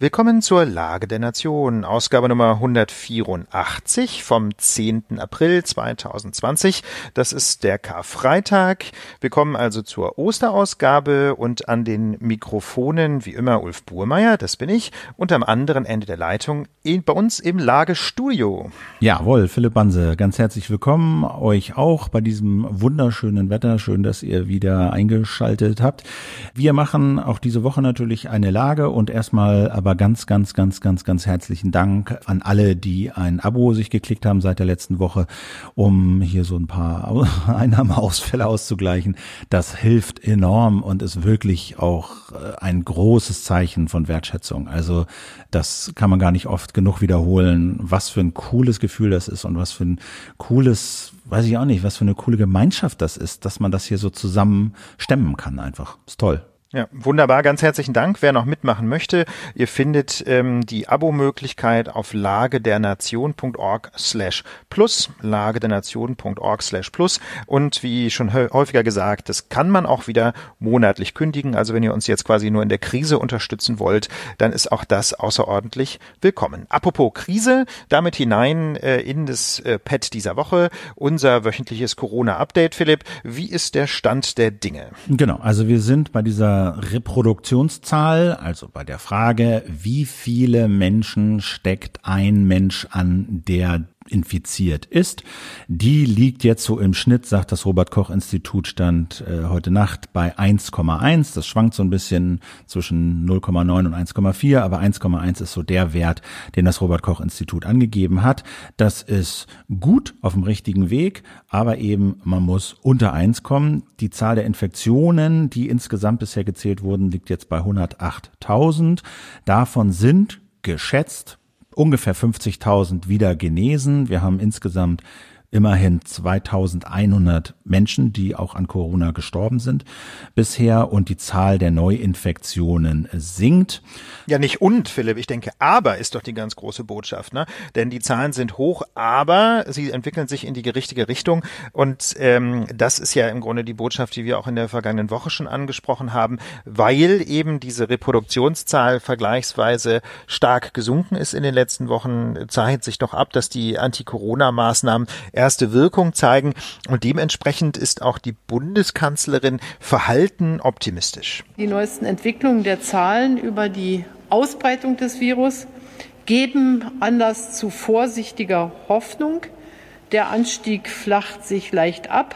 Willkommen zur Lage der Nation, Ausgabe Nummer 184 vom 10. April 2020. Das ist der Karfreitag. Wir kommen also zur Osterausgabe und an den Mikrofonen wie immer Ulf Burmeier, das bin ich, und am anderen Ende der Leitung bei uns im Lagestudio. Jawohl, Philipp Banse, ganz herzlich willkommen euch auch bei diesem wunderschönen Wetter. Schön, dass ihr wieder eingeschaltet habt. Wir machen auch diese Woche natürlich eine Lage und erstmal aber aber ganz, ganz, ganz, ganz, ganz herzlichen Dank an alle, die ein Abo sich geklickt haben seit der letzten Woche, um hier so ein paar Einnahmeausfälle auszugleichen. Das hilft enorm und ist wirklich auch äh, ein großes Zeichen von Wertschätzung. Also das kann man gar nicht oft genug wiederholen, was für ein cooles Gefühl das ist und was für ein cooles weiß ich auch nicht, was für eine coole Gemeinschaft das ist, dass man das hier so zusammen stemmen kann einfach. Ist toll. Ja, wunderbar. Ganz herzlichen Dank. Wer noch mitmachen möchte, ihr findet ähm, die Abo-Möglichkeit auf lagedernation.org slash plus, lagedernation.org slash plus. Und wie schon häufiger gesagt, das kann man auch wieder monatlich kündigen. Also wenn ihr uns jetzt quasi nur in der Krise unterstützen wollt, dann ist auch das außerordentlich willkommen. Apropos Krise, damit hinein äh, in das äh, Pad dieser Woche, unser wöchentliches Corona-Update. Philipp, wie ist der Stand der Dinge? Genau, also wir sind bei dieser Reproduktionszahl, also bei der Frage, wie viele Menschen steckt ein Mensch an, der infiziert ist. Die liegt jetzt so im Schnitt, sagt das Robert Koch Institut, stand äh, heute Nacht bei 1,1. Das schwankt so ein bisschen zwischen 0,9 und 1,4, aber 1,1 ist so der Wert, den das Robert Koch Institut angegeben hat. Das ist gut auf dem richtigen Weg, aber eben man muss unter 1 kommen. Die Zahl der Infektionen, die insgesamt bisher gezählt wurden, liegt jetzt bei 108.000. Davon sind geschätzt ungefähr 50.000 wieder genesen. Wir haben insgesamt immerhin 2100 Menschen, die auch an Corona gestorben sind bisher und die Zahl der Neuinfektionen sinkt. Ja, nicht und, Philipp, ich denke, aber ist doch die ganz große Botschaft, ne? Denn die Zahlen sind hoch, aber sie entwickeln sich in die richtige Richtung und ähm, das ist ja im Grunde die Botschaft, die wir auch in der vergangenen Woche schon angesprochen haben, weil eben diese Reproduktionszahl vergleichsweise stark gesunken ist in den letzten Wochen, zeichnet sich doch ab, dass die Anti-Corona-Maßnahmen erste Wirkung zeigen. Und dementsprechend ist auch die Bundeskanzlerin verhalten optimistisch. Die neuesten Entwicklungen der Zahlen über die Ausbreitung des Virus geben Anlass zu vorsichtiger Hoffnung. Der Anstieg flacht sich leicht ab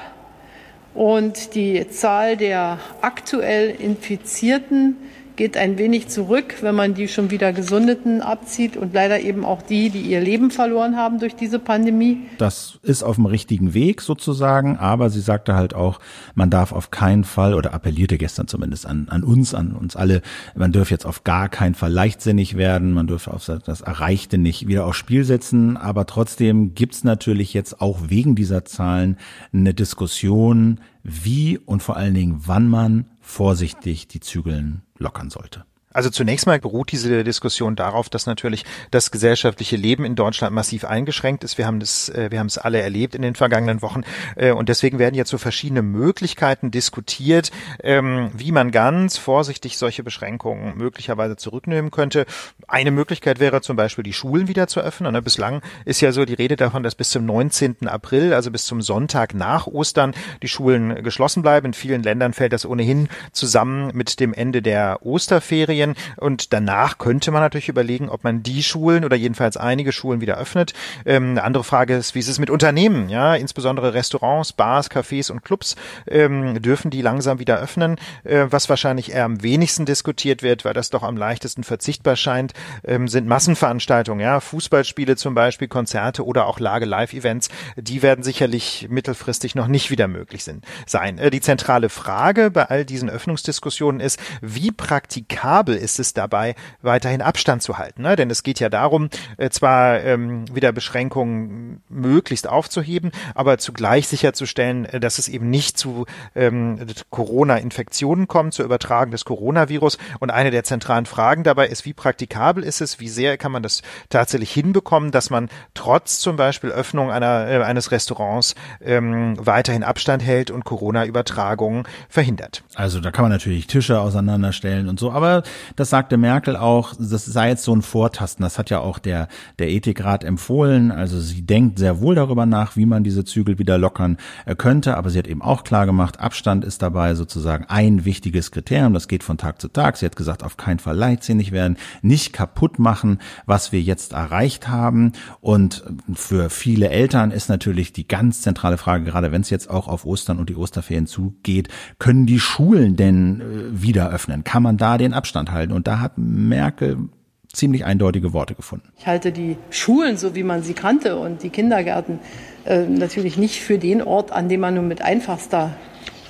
und die Zahl der aktuell Infizierten geht ein wenig zurück, wenn man die schon wieder Gesundeten abzieht und leider eben auch die, die ihr Leben verloren haben durch diese Pandemie. Das ist auf dem richtigen Weg sozusagen, aber sie sagte halt auch, man darf auf keinen Fall oder appellierte gestern zumindest an, an uns, an uns alle, man dürfe jetzt auf gar keinen Fall leichtsinnig werden, man dürfe auf das Erreichte nicht wieder aufs Spiel setzen, aber trotzdem gibt's natürlich jetzt auch wegen dieser Zahlen eine Diskussion, wie und vor allen Dingen wann man vorsichtig die Zügeln lockern sollte. Also zunächst mal beruht diese Diskussion darauf, dass natürlich das gesellschaftliche Leben in Deutschland massiv eingeschränkt ist. Wir haben das, äh, wir haben es alle erlebt in den vergangenen Wochen äh, und deswegen werden jetzt so verschiedene Möglichkeiten diskutiert, ähm, wie man ganz vorsichtig solche Beschränkungen möglicherweise zurücknehmen könnte. Eine Möglichkeit wäre zum Beispiel die Schulen wieder zu öffnen. Ne, bislang ist ja so die Rede davon, dass bis zum 19. April, also bis zum Sonntag nach Ostern, die Schulen geschlossen bleiben. In vielen Ländern fällt das ohnehin zusammen mit dem Ende der Osterferien. Ferien und danach könnte man natürlich überlegen, ob man die Schulen oder jedenfalls einige Schulen wieder öffnet. Ähm, eine andere Frage ist, wie ist es mit Unternehmen? Ja, insbesondere Restaurants, Bars, Cafés und Clubs ähm, dürfen die langsam wieder öffnen, äh, was wahrscheinlich eher am wenigsten diskutiert wird, weil das doch am leichtesten verzichtbar scheint, ähm, sind Massenveranstaltungen, ja, Fußballspiele zum Beispiel, Konzerte oder auch Lage-Live-Events, die werden sicherlich mittelfristig noch nicht wieder möglich sind, sein. Äh, die zentrale Frage bei all diesen Öffnungsdiskussionen ist, wie praktikabel sinnvoll ist es dabei, weiterhin Abstand zu halten. Ne? Denn es geht ja darum, äh, zwar ähm, wieder Beschränkungen möglichst aufzuheben, aber zugleich sicherzustellen, äh, dass es eben nicht zu ähm, Corona-Infektionen kommt, zur Übertragung des Coronavirus. Und eine der zentralen Fragen dabei ist, wie praktikabel ist es, wie sehr kann man das tatsächlich hinbekommen, dass man trotz zum Beispiel Öffnung einer, äh, eines Restaurants ähm, weiterhin Abstand hält und Corona-Übertragungen verhindert. Also da kann man natürlich Tische auseinanderstellen und so, aber das sagte Merkel auch, das sei jetzt so ein Vortasten. Das hat ja auch der, der Ethikrat empfohlen. Also sie denkt sehr wohl darüber nach, wie man diese Zügel wieder lockern äh, könnte, aber sie hat eben auch klar gemacht, Abstand ist dabei sozusagen ein wichtiges Kriterium. Das geht von Tag zu Tag. Sie hat gesagt, auf keinen Fall leichtsinnig werden, nicht kaputt machen, was wir jetzt erreicht haben. Und für viele Eltern ist natürlich die ganz zentrale Frage, gerade wenn es jetzt auch auf Ostern und die Osterferien zugeht, können die Schulen Schulen denn äh, wieder öffnen? Kann man da den Abstand halten? Und da hat Merkel ziemlich eindeutige Worte gefunden. Ich halte die Schulen, so wie man sie kannte, und die Kindergärten äh, natürlich nicht für den Ort, an dem man nur mit einfachster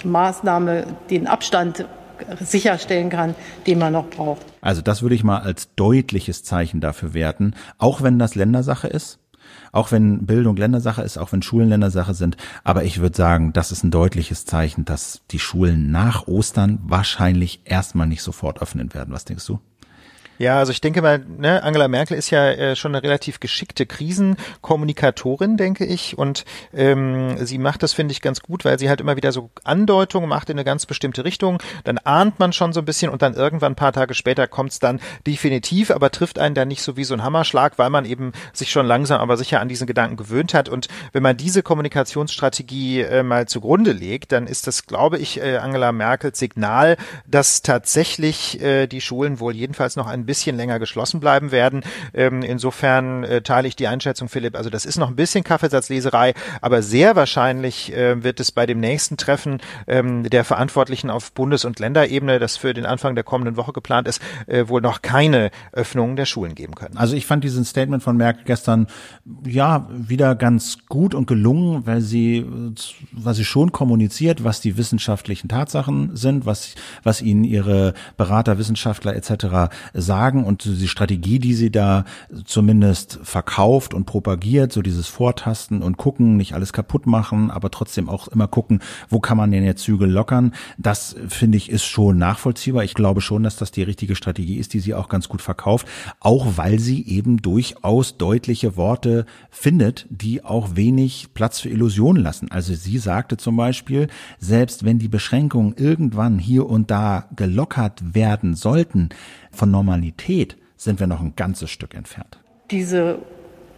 Maßnahme den Abstand sicherstellen kann, den man noch braucht. Also das würde ich mal als deutliches Zeichen dafür werten, auch wenn das Ländersache ist auch wenn Bildung Ländersache ist, auch wenn Schulen Ländersache sind. Aber ich würde sagen, das ist ein deutliches Zeichen, dass die Schulen nach Ostern wahrscheinlich erstmal nicht sofort öffnen werden. Was denkst du? Ja, also ich denke mal, ne, Angela Merkel ist ja äh, schon eine relativ geschickte Krisenkommunikatorin, denke ich. Und ähm, sie macht das, finde ich, ganz gut, weil sie halt immer wieder so Andeutungen macht in eine ganz bestimmte Richtung. Dann ahnt man schon so ein bisschen und dann irgendwann ein paar Tage später kommt es dann definitiv, aber trifft einen dann nicht so wie so ein Hammerschlag, weil man eben sich schon langsam aber sicher an diesen Gedanken gewöhnt hat. Und wenn man diese Kommunikationsstrategie äh, mal zugrunde legt, dann ist das, glaube ich, äh, Angela Merkels Signal, dass tatsächlich äh, die Schulen wohl jedenfalls noch ein bisschen bisschen länger geschlossen bleiben werden. Ähm, insofern äh, teile ich die Einschätzung, Philipp. Also das ist noch ein bisschen Kaffeesatzleserei, aber sehr wahrscheinlich äh, wird es bei dem nächsten Treffen ähm, der Verantwortlichen auf Bundes- und Länderebene, das für den Anfang der kommenden Woche geplant ist, äh, wohl noch keine Öffnungen der Schulen geben können. Also ich fand diesen Statement von Merkel gestern ja wieder ganz gut und gelungen, weil sie, was sie schon kommuniziert, was die wissenschaftlichen Tatsachen sind, was, was ihnen ihre Berater, Wissenschaftler etc. sagen sagen und die Strategie, die sie da zumindest verkauft und propagiert, so dieses Vortasten und gucken, nicht alles kaputt machen, aber trotzdem auch immer gucken, wo kann man denn jetzt Zügel lockern, das finde ich ist schon nachvollziehbar. Ich glaube schon, dass das die richtige Strategie ist, die sie auch ganz gut verkauft, auch weil sie eben durchaus deutliche Worte findet, die auch wenig Platz für Illusionen lassen. Also sie sagte zum Beispiel, selbst wenn die Beschränkungen irgendwann hier und da gelockert werden sollten, von Normalität sind wir noch ein ganzes Stück entfernt. Diese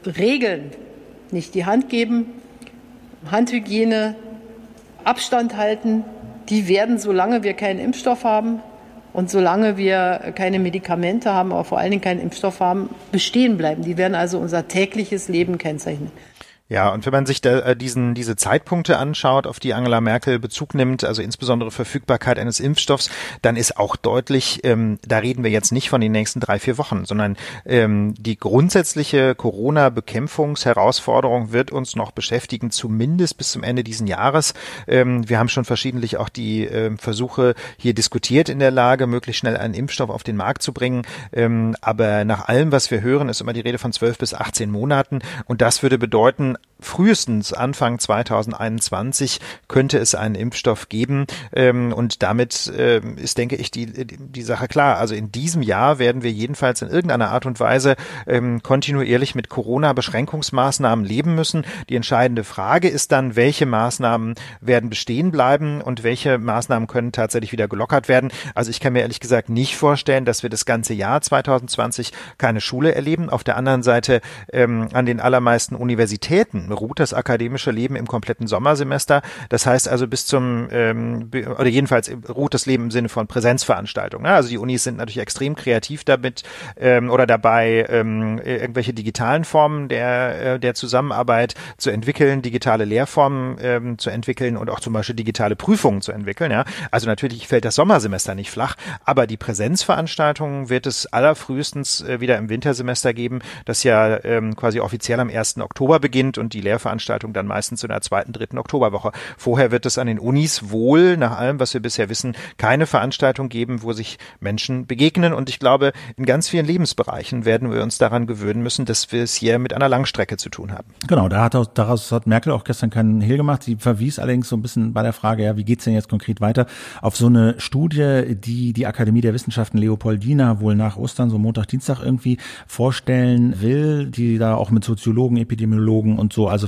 Regeln, nicht die Hand geben, Handhygiene, Abstand halten, die werden, solange wir keinen Impfstoff haben und solange wir keine Medikamente haben, aber vor allen Dingen keinen Impfstoff haben, bestehen bleiben. Die werden also unser tägliches Leben kennzeichnen. Ja, und wenn man sich da, äh, diesen, diese Zeitpunkte anschaut, auf die Angela Merkel Bezug nimmt, also insbesondere Verfügbarkeit eines Impfstoffs, dann ist auch deutlich, ähm, da reden wir jetzt nicht von den nächsten drei, vier Wochen, sondern ähm, die grundsätzliche Corona-Bekämpfungsherausforderung wird uns noch beschäftigen, zumindest bis zum Ende diesen Jahres. Ähm, wir haben schon verschiedentlich auch die äh, Versuche hier diskutiert in der Lage, möglichst schnell einen Impfstoff auf den Markt zu bringen. Ähm, aber nach allem, was wir hören, ist immer die Rede von zwölf bis 18 Monaten. Und das würde bedeuten, frühestens Anfang 2021 könnte es einen Impfstoff geben. Ähm, und damit ähm, ist, denke ich, die, die Sache klar. Also in diesem Jahr werden wir jedenfalls in irgendeiner Art und Weise ähm, kontinuierlich mit Corona-Beschränkungsmaßnahmen leben müssen. Die entscheidende Frage ist dann, welche Maßnahmen werden bestehen bleiben und welche Maßnahmen können tatsächlich wieder gelockert werden. Also ich kann mir ehrlich gesagt nicht vorstellen, dass wir das ganze Jahr 2020 keine Schule erleben. Auf der anderen Seite an den allermeisten Universitäten Universitäten ruht das akademische Leben im kompletten Sommersemester. Das heißt also bis zum, ähm, oder jedenfalls ruht das Leben im Sinne von Präsenzveranstaltungen. Ne? Also die Unis sind natürlich extrem kreativ damit ähm, oder dabei, ähm, irgendwelche digitalen Formen der, äh, der Zusammenarbeit zu entwickeln, digitale Lehrformen ähm, zu entwickeln und auch zum Beispiel digitale Prüfungen zu entwickeln. Ja? Also natürlich fällt das Sommersemester nicht flach, aber die Präsenzveranstaltungen wird es allerfrühestens äh, wieder im Wintersemester geben, das ja ähm, quasi offiziell am 1. Oktober beginnt beginnt und die Lehrveranstaltung dann meistens in der zweiten, dritten Oktoberwoche. Vorher wird es an den Unis wohl, nach allem, was wir bisher wissen, keine Veranstaltung geben, wo sich Menschen begegnen. Und ich glaube, in ganz vielen Lebensbereichen werden wir uns daran gewöhnen müssen, dass wir es hier mit einer Langstrecke zu tun haben. Genau, da hat auch, daraus hat Merkel auch gestern keinen Hehl gemacht. Sie verwies allerdings so ein bisschen bei der Frage, ja, wie geht's denn jetzt konkret weiter, auf so eine Studie, die die Akademie der Wissenschaften Leopoldina wohl nach Ostern, so Montag, Dienstag irgendwie vorstellen will, die da auch mit Soziologen, Epidemiologen und so also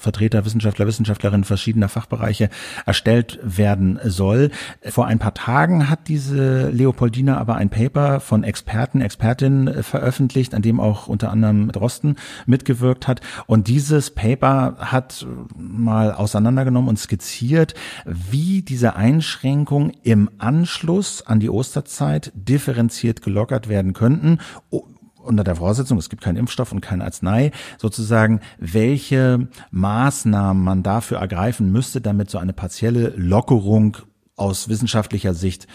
Vertreter, Wissenschaftler, Wissenschaftlerinnen verschiedener Fachbereiche erstellt werden soll. Vor ein paar Tagen hat diese Leopoldina aber ein Paper von Experten, Expertinnen veröffentlicht, an dem auch unter anderem Drosten mitgewirkt hat. Und dieses Paper hat mal auseinandergenommen und skizziert, wie diese Einschränkungen im Anschluss an die Osterzeit differenziert gelockert werden könnten unter der Voraussetzung, es gibt keinen Impfstoff und keine Arznei, sozusagen, welche Maßnahmen man dafür ergreifen müsste, damit so eine partielle Lockerung aus wissenschaftlicher Sicht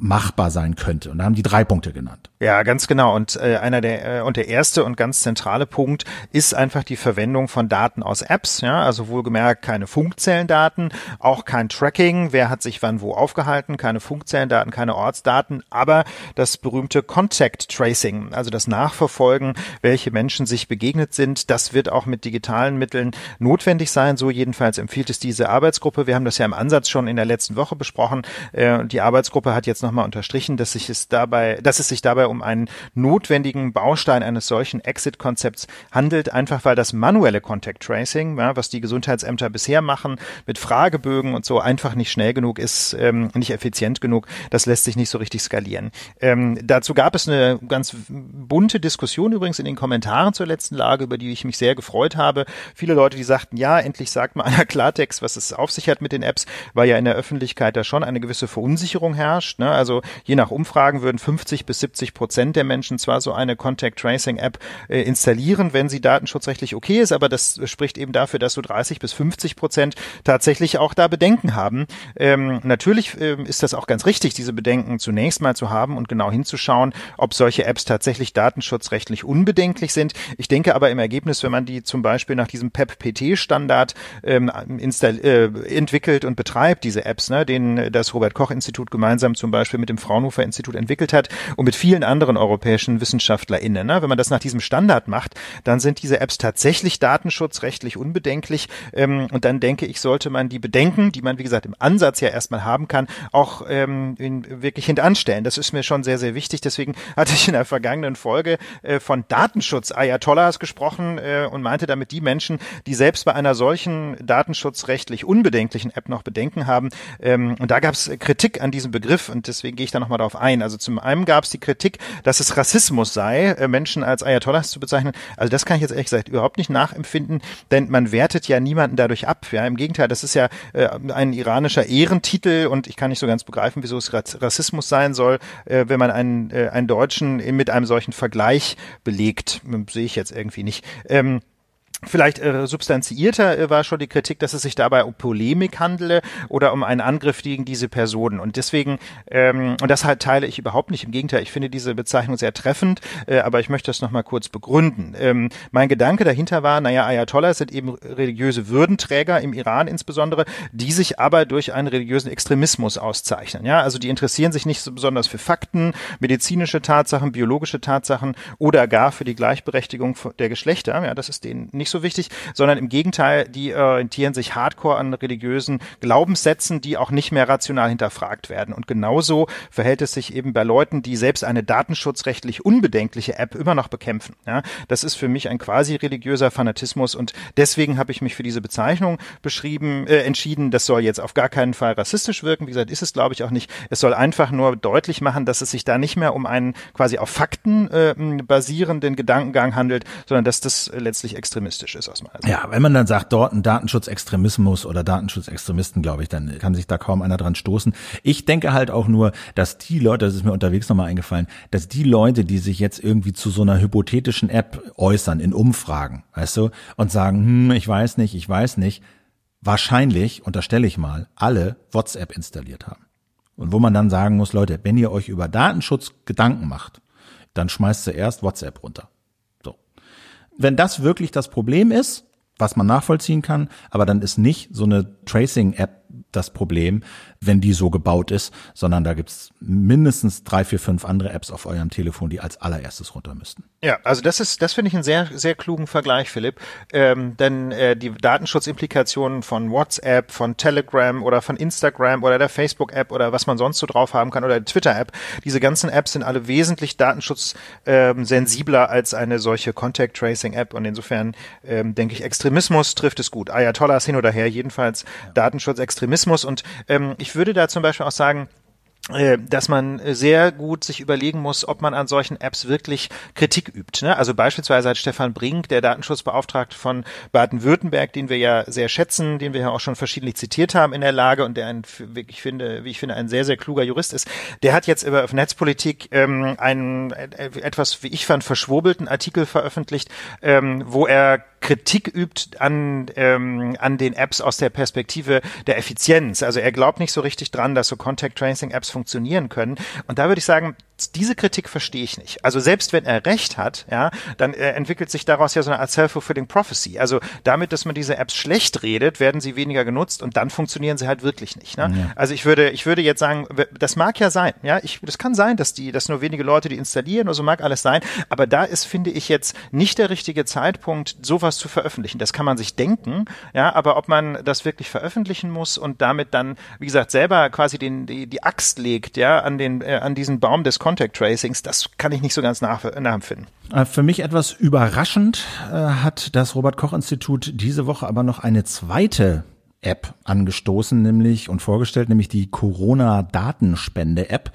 machbar sein könnte. Und da haben die drei Punkte genannt. Ja, ganz genau. Und äh, einer der äh, und der erste und ganz zentrale Punkt ist einfach die Verwendung von Daten aus Apps. Ja, also wohlgemerkt keine Funkzellendaten, auch kein Tracking, wer hat sich wann wo aufgehalten, keine Funkzellendaten, keine Ortsdaten, aber das berühmte Contact Tracing, also das Nachverfolgen, welche Menschen sich begegnet sind, das wird auch mit digitalen Mitteln notwendig sein. So jedenfalls empfiehlt es diese Arbeitsgruppe. Wir haben das ja im Ansatz schon in der letzten Woche besprochen. Äh, die Arbeitsgruppe hat jetzt nochmal unterstrichen, dass sich es dabei, dass es sich dabei um einen notwendigen Baustein eines solchen Exit-Konzepts handelt, einfach weil das manuelle Contact Tracing, ja, was die Gesundheitsämter bisher machen, mit Fragebögen und so einfach nicht schnell genug ist, ähm, nicht effizient genug. Das lässt sich nicht so richtig skalieren. Ähm, dazu gab es eine ganz bunte Diskussion übrigens in den Kommentaren zur letzten Lage, über die ich mich sehr gefreut habe. Viele Leute, die sagten, ja, endlich sagt mal einer Klartext, was es auf sich hat mit den Apps, weil ja in der Öffentlichkeit da schon eine gewisse Verunsicherung herrscht. Ne? Also je nach Umfragen würden 50 bis 70 Prozent der Menschen zwar so eine Contact Tracing App äh, installieren, wenn sie datenschutzrechtlich okay ist, aber das spricht eben dafür, dass so 30 bis 50 Prozent tatsächlich auch da Bedenken haben. Ähm, natürlich äh, ist das auch ganz richtig, diese Bedenken zunächst mal zu haben und genau hinzuschauen, ob solche Apps tatsächlich datenschutzrechtlich unbedenklich sind. Ich denke aber im Ergebnis, wenn man die zum Beispiel nach diesem PEP-PT-Standard ähm, äh, entwickelt und betreibt, diese Apps, ne, den das Robert Koch Institut gemeinsam zum Beispiel mit dem Fraunhofer Institut entwickelt hat und mit vielen anderen europäischen WissenschaftlerInnen. Ne? Wenn man das nach diesem Standard macht, dann sind diese Apps tatsächlich datenschutzrechtlich unbedenklich. Ähm, und dann denke ich, sollte man die Bedenken, die man, wie gesagt, im Ansatz ja erstmal haben kann, auch ähm, wirklich hintanstellen. Das ist mir schon sehr, sehr wichtig. Deswegen hatte ich in der vergangenen Folge äh, von Datenschutz-Ayatollahs gesprochen äh, und meinte damit die Menschen, die selbst bei einer solchen datenschutzrechtlich unbedenklichen App noch Bedenken haben. Ähm, und da gab es Kritik an diesem Begriff und deswegen gehe ich da nochmal darauf ein. Also zum einen gab es die Kritik, dass es Rassismus sei, äh, Menschen als Ayatollahs zu bezeichnen. Also das kann ich jetzt ehrlich gesagt überhaupt nicht nachempfinden, denn man wertet ja niemanden dadurch ab. Ja, im Gegenteil, das ist ja äh, ein iranischer Ehrentitel und ich kann nicht so ganz begreifen, wieso es Rassismus sein soll, äh, wenn man einen, äh, einen Deutschen mit einem solchen Vergleich belegt. Sehe ich jetzt irgendwie nicht. Ähm, Vielleicht äh, substanziierter äh, war schon die Kritik, dass es sich dabei um Polemik handele oder um einen Angriff gegen diese Personen. Und deswegen, ähm, und das halt teile ich überhaupt nicht. Im Gegenteil, ich finde diese Bezeichnung sehr treffend, äh, aber ich möchte das nochmal kurz begründen. Ähm, mein Gedanke dahinter war, naja, Ayatollahs sind eben religiöse Würdenträger im Iran insbesondere, die sich aber durch einen religiösen Extremismus auszeichnen. Ja, also die interessieren sich nicht so besonders für Fakten, medizinische Tatsachen, biologische Tatsachen oder gar für die Gleichberechtigung der Geschlechter. Ja, das ist denen nicht nicht so wichtig, sondern im Gegenteil, die orientieren sich hardcore an religiösen Glaubenssätzen, die auch nicht mehr rational hinterfragt werden. Und genauso verhält es sich eben bei Leuten, die selbst eine datenschutzrechtlich unbedenkliche App immer noch bekämpfen. Ja, das ist für mich ein quasi religiöser Fanatismus und deswegen habe ich mich für diese Bezeichnung beschrieben, äh, entschieden. Das soll jetzt auf gar keinen Fall rassistisch wirken. Wie gesagt, ist es glaube ich auch nicht. Es soll einfach nur deutlich machen, dass es sich da nicht mehr um einen quasi auf Fakten äh, basierenden Gedankengang handelt, sondern dass das letztlich extremistisch extremistisch ist aus meiner Sicht. Ja, wenn man dann sagt, dort ein Datenschutzextremismus oder Datenschutzextremisten, glaube ich, dann kann sich da kaum einer dran stoßen. Ich denke halt auch nur, dass die Leute, das ist mir unterwegs nochmal eingefallen, dass die Leute, die sich jetzt irgendwie zu so einer hypothetischen App äußern in Umfragen, weißt du, und sagen, hm, ich weiß nicht, ich weiß nicht, wahrscheinlich, unterstelle ich mal, alle WhatsApp installiert haben. Und wo man dann sagen muss, Leute, wenn ihr euch über Datenschutz Gedanken macht, dann schmeißt zuerst WhatsApp runter wenn das wirklich das Problem ist, was man nachvollziehen kann, aber dann ist nicht so eine Tracing-App das Problem, wenn die so gebaut ist, sondern da gibt's mindestens drei, vier, fünf andere Apps auf eurem Telefon, die als allererstes runter müssten. Ja, also das ist, das finde ich einen sehr, sehr klugen Vergleich, Philipp. Ähm, denn äh, die Datenschutzimplikationen von WhatsApp, von Telegram oder von Instagram oder der Facebook-App oder was man sonst so drauf haben kann oder der Twitter-App, diese ganzen Apps sind alle wesentlich datenschutzsensibler ähm, als eine solche Contact Tracing-App und insofern ähm, denke ich, Extremismus trifft es gut. Ayatollahs hin oder her, jedenfalls ja. Datenschutz, Extremismus und ähm, ich würde da zum Beispiel auch sagen, dass man sehr gut sich überlegen muss, ob man an solchen Apps wirklich Kritik übt. Ne? Also beispielsweise hat Stefan Brink, der Datenschutzbeauftragte von Baden-Württemberg, den wir ja sehr schätzen, den wir ja auch schon verschiedentlich zitiert haben in der Lage und der ein, ich finde, wie ich finde, ein sehr, sehr kluger Jurist ist, der hat jetzt über Netzpolitik ähm, einen äh, etwas, wie ich fand, verschwurbelten Artikel veröffentlicht, ähm, wo er Kritik übt an, ähm, an den Apps aus der Perspektive der Effizienz. Also er glaubt nicht so richtig dran, dass so Contact Tracing Apps funktionieren können. Und da würde ich sagen, diese Kritik verstehe ich nicht. Also selbst wenn er recht hat, ja, dann äh, entwickelt sich daraus ja so eine Art self-fulfilling prophecy. Also damit, dass man diese Apps schlecht redet, werden sie weniger genutzt und dann funktionieren sie halt wirklich nicht. Ne? Ja. Also ich würde, ich würde jetzt sagen, das mag ja sein, ja, ich, das kann sein, dass die, dass nur wenige Leute die installieren oder so mag alles sein, aber da ist, finde ich jetzt nicht der richtige Zeitpunkt, sowas zu veröffentlichen. Das kann man sich denken, ja, aber ob man das wirklich veröffentlichen muss und damit dann, wie gesagt, selber quasi den, die, die Axt legt, ja, an den, äh, an diesen Baum des Contact Tracings, das kann ich nicht so ganz nach, nachempfinden. Äh, für mich etwas überraschend äh, hat das Robert Koch Institut diese Woche aber noch eine zweite App angestoßen, nämlich und vorgestellt, nämlich die Corona-Datenspende-App.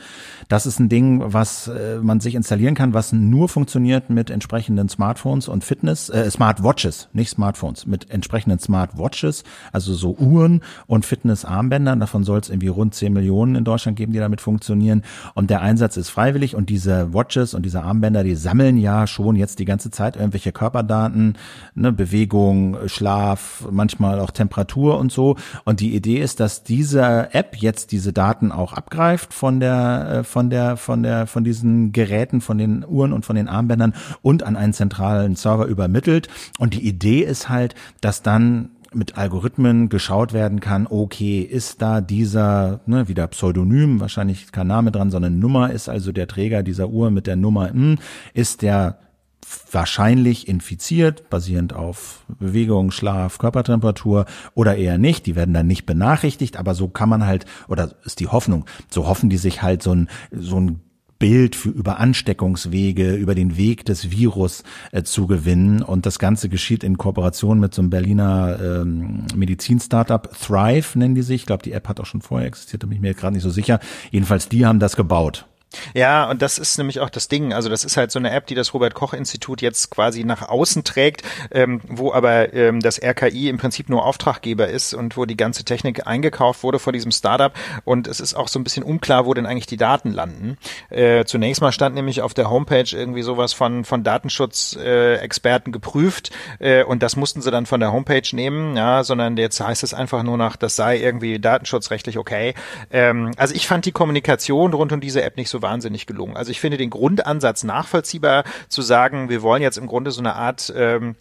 Das ist ein Ding, was äh, man sich installieren kann, was nur funktioniert mit entsprechenden Smartphones und Fitness, äh, Smartwatches, nicht Smartphones, mit entsprechenden Smartwatches, also so Uhren und Fitnessarmbändern. Davon soll es irgendwie rund 10 Millionen in Deutschland geben, die damit funktionieren. Und der Einsatz ist freiwillig und diese Watches und diese Armbänder, die sammeln ja schon jetzt die ganze Zeit irgendwelche Körperdaten, ne, Bewegung, Schlaf, manchmal auch Temperatur und so. Und die Idee ist, dass diese App jetzt diese Daten auch abgreift von der, äh, von der, von der, von diesen Geräten, von den Uhren und von den Armbändern und an einen zentralen Server übermittelt. Und die Idee ist halt, dass dann mit Algorithmen geschaut werden kann, okay, ist da dieser, ne, wieder Pseudonym, wahrscheinlich kein Name dran, sondern Nummer ist also der Träger dieser Uhr mit der Nummer, hm, ist der wahrscheinlich infiziert, basierend auf Bewegung, Schlaf, Körpertemperatur oder eher nicht. Die werden dann nicht benachrichtigt, aber so kann man halt, oder ist die Hoffnung, so hoffen die sich halt so ein, so ein Bild für über Ansteckungswege, über den Weg des Virus äh, zu gewinnen. Und das Ganze geschieht in Kooperation mit so einem Berliner ähm, Medizin-Startup. Thrive nennen die sich. Ich glaube, die App hat auch schon vorher existiert, da bin ich mir gerade nicht so sicher. Jedenfalls, die haben das gebaut. Ja, und das ist nämlich auch das Ding. Also das ist halt so eine App, die das Robert Koch Institut jetzt quasi nach außen trägt, ähm, wo aber ähm, das RKI im Prinzip nur Auftraggeber ist und wo die ganze Technik eingekauft wurde vor diesem Startup. Und es ist auch so ein bisschen unklar, wo denn eigentlich die Daten landen. Äh, zunächst mal stand nämlich auf der Homepage irgendwie sowas von von Datenschutzexperten äh, geprüft äh, und das mussten sie dann von der Homepage nehmen, ja, sondern jetzt heißt es einfach nur nach, das sei irgendwie datenschutzrechtlich okay. Ähm, also ich fand die Kommunikation rund um diese App nicht so wahnsinnig gelungen. Also ich finde den Grundansatz nachvollziehbar zu sagen, wir wollen jetzt im Grunde so eine Art ähm,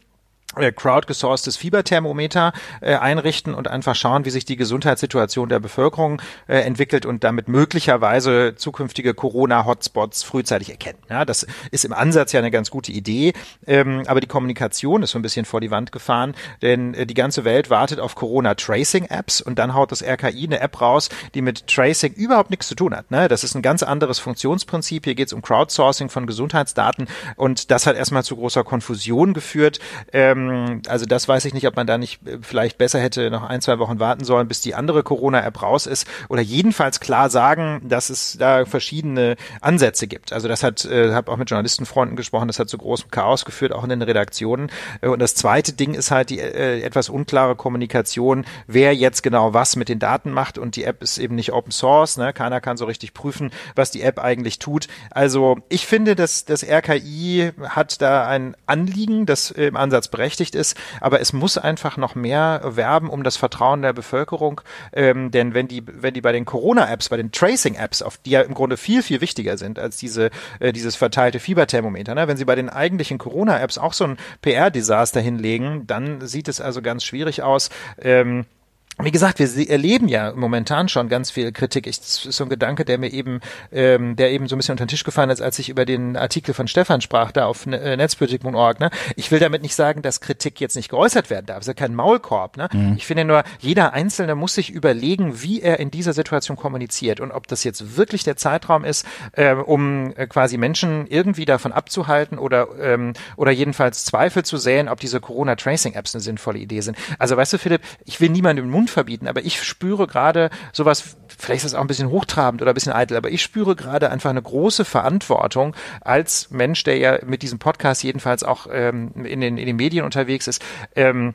äh, crowdgesourcedes Fieberthermometer äh, einrichten und einfach schauen, wie sich die Gesundheitssituation der Bevölkerung äh, entwickelt und damit möglicherweise zukünftige Corona-Hotspots frühzeitig erkennen. Ja, das ist im Ansatz ja eine ganz gute Idee, ähm, aber die Kommunikation ist so ein bisschen vor die Wand gefahren, denn äh, die ganze Welt wartet auf Corona-Tracing-Apps und dann haut das RKI eine App raus, die mit Tracing überhaupt nichts zu tun hat. Ne? Das ist ein ganz anderes Funktionsprinzip. Hier geht es um Crowdsourcing von Gesundheitsdaten und das hat erstmal zu großer Konfusion geführt. Ähm, also das weiß ich nicht, ob man da nicht äh, vielleicht besser hätte noch ein, zwei Wochen warten sollen, bis die andere Corona-App raus ist. Oder jedenfalls klar sagen, dass es da verschiedene Ansätze gibt. Also das hat, äh, habe auch mit Journalistenfreunden gesprochen, das hat zu großem Chaos geführt, auch in den Redaktionen. Äh, und das zweite Ding ist halt die äh, etwas unklare Kommunikation, wer jetzt genau was mit den Daten macht. Und die App ist eben nicht Open Source. Ne? Keiner kann so richtig prüfen, was die App eigentlich tut. Also ich finde, dass das RKI hat da ein Anliegen, das im Ansatz berechtigt berechtigt ist, aber es muss einfach noch mehr werben um das Vertrauen der Bevölkerung, ähm, denn wenn die, wenn die bei den Corona-Apps, bei den Tracing-Apps, auf die ja im Grunde viel, viel wichtiger sind als diese, äh, dieses verteilte Fieberthermometer, ne? wenn sie bei den eigentlichen Corona-Apps auch so ein PR-Desaster hinlegen, dann sieht es also ganz schwierig aus. Ähm, wie gesagt, wir erleben ja momentan schon ganz viel Kritik. Ich, das ist so ein Gedanke, der mir eben, ähm, der eben so ein bisschen unter den Tisch gefallen ist, als ich über den Artikel von Stefan sprach, da auf ne, äh, netzpolitik.org. Ne? Ich will damit nicht sagen, dass Kritik jetzt nicht geäußert werden darf. Es ist ja kein Maulkorb. Ne? Mhm. Ich finde nur, jeder Einzelne muss sich überlegen, wie er in dieser Situation kommuniziert und ob das jetzt wirklich der Zeitraum ist, äh, um äh, quasi Menschen irgendwie davon abzuhalten oder ähm, oder jedenfalls Zweifel zu säen, ob diese Corona-Tracing-Apps eine sinnvolle Idee sind. Also weißt du, Philipp, ich will niemandem im Mund Mund verbieten, aber ich spüre gerade sowas, vielleicht ist das auch ein bisschen hochtrabend oder ein bisschen eitel, aber ich spüre gerade einfach eine große Verantwortung als Mensch, der ja mit diesem Podcast jedenfalls auch ähm, in, den, in den Medien unterwegs ist, ähm,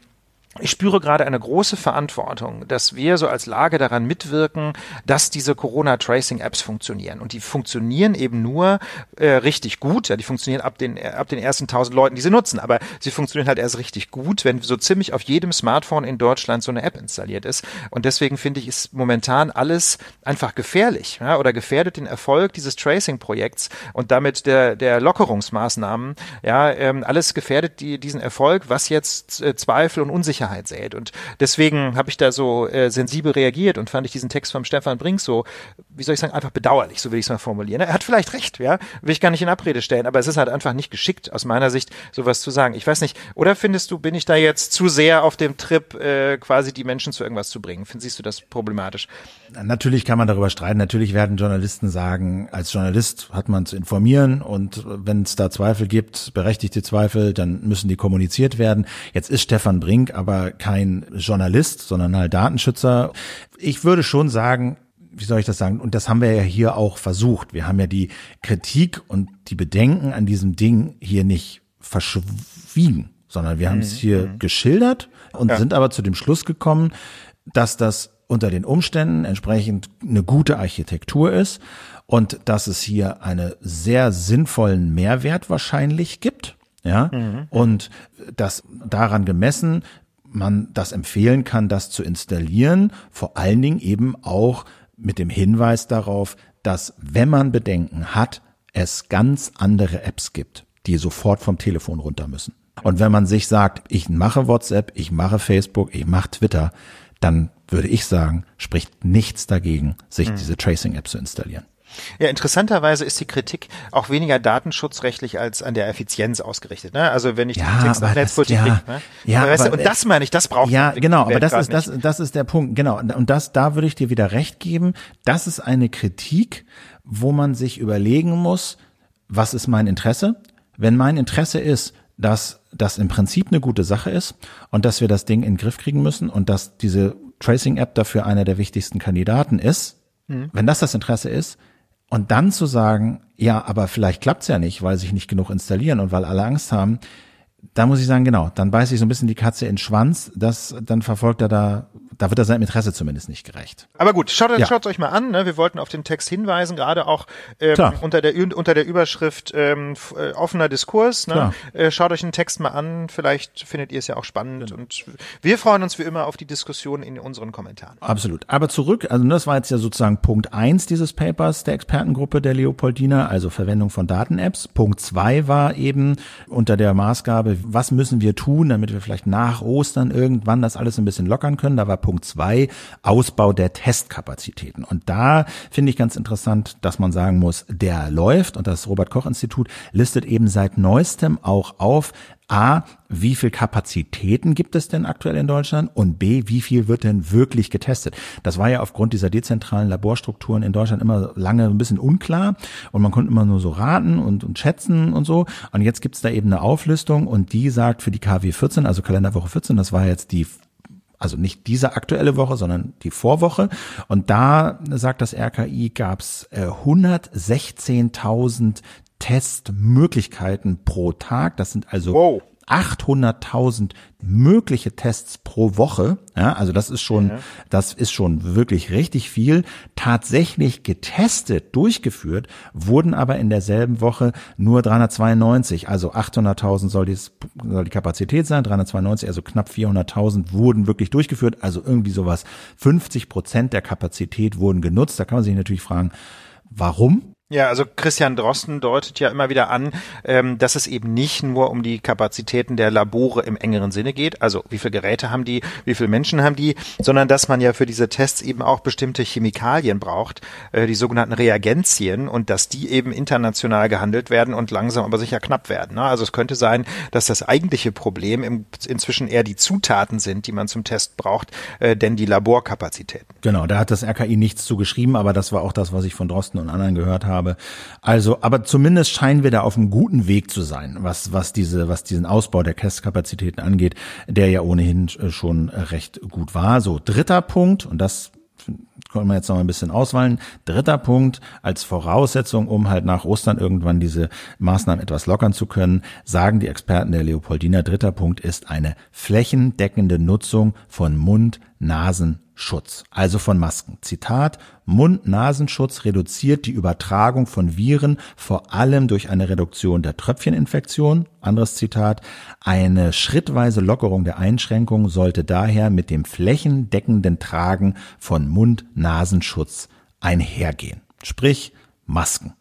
ich spüre gerade eine große Verantwortung, dass wir so als Lage daran mitwirken, dass diese Corona-Tracing-Apps funktionieren. Und die funktionieren eben nur äh, richtig gut. Ja, die funktionieren ab den, ab den ersten tausend Leuten, die sie nutzen. Aber sie funktionieren halt erst richtig gut, wenn so ziemlich auf jedem Smartphone in Deutschland so eine App installiert ist. Und deswegen finde ich, ist momentan alles einfach gefährlich ja, oder gefährdet den Erfolg dieses Tracing-Projekts und damit der, der Lockerungsmaßnahmen. Ja, ähm, alles gefährdet die, diesen Erfolg, was jetzt äh, Zweifel und Unsicherheit Sicherheit sät. Und deswegen habe ich da so äh, sensibel reagiert und fand ich diesen Text von Stefan Brink so, wie soll ich sagen, einfach bedauerlich, so will ich es mal formulieren. Er hat vielleicht recht, ja, will ich gar nicht in Abrede stellen, aber es ist halt einfach nicht geschickt aus meiner Sicht, sowas zu sagen. Ich weiß nicht, oder findest du, bin ich da jetzt zu sehr auf dem Trip, äh, quasi die Menschen zu irgendwas zu bringen? Findest du das problematisch? Natürlich kann man darüber streiten. Natürlich werden Journalisten sagen, als Journalist hat man zu informieren und wenn es da Zweifel gibt, berechtigte Zweifel, dann müssen die kommuniziert werden. Jetzt ist Stefan Brink aber kein Journalist, sondern halt Datenschützer. Ich würde schon sagen, wie soll ich das sagen? Und das haben wir ja hier auch versucht. Wir haben ja die Kritik und die Bedenken an diesem Ding hier nicht verschwiegen, sondern wir haben es mhm. hier mhm. geschildert und ja. sind aber zu dem Schluss gekommen, dass das unter den Umständen entsprechend eine gute Architektur ist und dass es hier eine sehr sinnvollen Mehrwert wahrscheinlich gibt. Ja, mhm. und dass daran gemessen man das empfehlen kann, das zu installieren, vor allen Dingen eben auch mit dem Hinweis darauf, dass wenn man Bedenken hat, es ganz andere Apps gibt, die sofort vom Telefon runter müssen. Und wenn man sich sagt, ich mache WhatsApp, ich mache Facebook, ich mache Twitter, dann würde ich sagen, spricht nichts dagegen, sich mhm. diese Tracing-App zu installieren. Ja, interessanterweise ist die Kritik auch weniger datenschutzrechtlich als an der Effizienz ausgerichtet. Ne? Also wenn ich ja, den Text nach Netzpolitik, ja, ne? ja, aber, weißt du, und das meine ich, das braucht ja genau, aber das ist das das ist der Punkt genau und das da würde ich dir wieder recht geben. Das ist eine Kritik, wo man sich überlegen muss, was ist mein Interesse? Wenn mein Interesse ist, dass das im Prinzip eine gute Sache ist und dass wir das Ding in den Griff kriegen müssen und dass diese Tracing-App dafür einer der wichtigsten Kandidaten ist, mhm. wenn das das Interesse ist, und dann zu sagen, ja, aber vielleicht klappt's ja nicht, weil sich nicht genug installieren und weil alle Angst haben, da muss ich sagen, genau, dann beißt sich so ein bisschen die Katze in den Schwanz, das, dann verfolgt er da da wird er seinem Interesse zumindest nicht gerecht. Aber gut, schaut, ja. euch mal an. Ne? Wir wollten auf den Text hinweisen, gerade auch ähm, unter der unter der Überschrift ähm, äh, offener Diskurs. Ne? Äh, schaut euch den Text mal an. Vielleicht findet ihr es ja auch spannend. Und wir freuen uns wie immer auf die Diskussion in unseren Kommentaren. Absolut. Aber zurück, also das war jetzt ja sozusagen Punkt eins dieses Papers der Expertengruppe der Leopoldina, also Verwendung von Daten-Apps. Punkt zwei war eben unter der Maßgabe, was müssen wir tun, damit wir vielleicht nach Ostern irgendwann das alles ein bisschen lockern können. Da war Punkt zwei, Ausbau der Testkapazitäten. Und da finde ich ganz interessant, dass man sagen muss, der läuft und das Robert Koch Institut listet eben seit neuestem auch auf, A, wie viel Kapazitäten gibt es denn aktuell in Deutschland? Und B, wie viel wird denn wirklich getestet? Das war ja aufgrund dieser dezentralen Laborstrukturen in Deutschland immer lange ein bisschen unklar und man konnte immer nur so raten und, und schätzen und so. Und jetzt gibt's da eben eine Auflistung und die sagt für die KW 14, also Kalenderwoche 14, das war jetzt die also nicht diese aktuelle Woche, sondern die Vorwoche. Und da sagt das RKI, gab es äh, 116.000 Testmöglichkeiten pro Tag. Das sind also wow. 800.000 mögliche Tests pro Woche. Ja, also das ist schon, ja. das ist schon wirklich richtig viel. Tatsächlich getestet, durchgeführt, wurden aber in derselben Woche nur 392. Also 800.000 soll, soll die Kapazität sein, 392, also knapp 400.000 wurden wirklich durchgeführt. Also irgendwie sowas. 50 Prozent der Kapazität wurden genutzt. Da kann man sich natürlich fragen, warum? Ja, also Christian Drosten deutet ja immer wieder an, ähm, dass es eben nicht nur um die Kapazitäten der Labore im engeren Sinne geht, also wie viele Geräte haben die, wie viele Menschen haben die, sondern dass man ja für diese Tests eben auch bestimmte Chemikalien braucht, äh, die sogenannten Reagenzien, und dass die eben international gehandelt werden und langsam aber sicher knapp werden. Ne? Also es könnte sein, dass das eigentliche Problem inzwischen eher die Zutaten sind, die man zum Test braucht, äh, denn die Laborkapazitäten. Genau, da hat das RKI nichts zugeschrieben, aber das war auch das, was ich von Drosten und anderen gehört habe habe. Also, aber zumindest scheinen wir da auf einem guten Weg zu sein, was, was diese, was diesen Ausbau der Testkapazitäten angeht, der ja ohnehin äh, schon recht gut war. So, dritter Punkt, und das können wir jetzt noch mal ein bisschen auswählen. Dritter Punkt, als Voraussetzung, um halt nach Ostern irgendwann diese Maßnahmen etwas lockern zu können, sagen die Experten der Leopoldina, dritter Punkt ist eine flächendeckende Nutzung von Mund, Nasen, Schutz, also von Masken. Zitat, Mund-Nasenschutz reduziert die Übertragung von Viren vor allem durch eine Reduktion der Tröpfcheninfektion. Anderes Zitat, eine schrittweise Lockerung der Einschränkungen sollte daher mit dem flächendeckenden Tragen von Mund-Nasenschutz einhergehen. Sprich, Masken.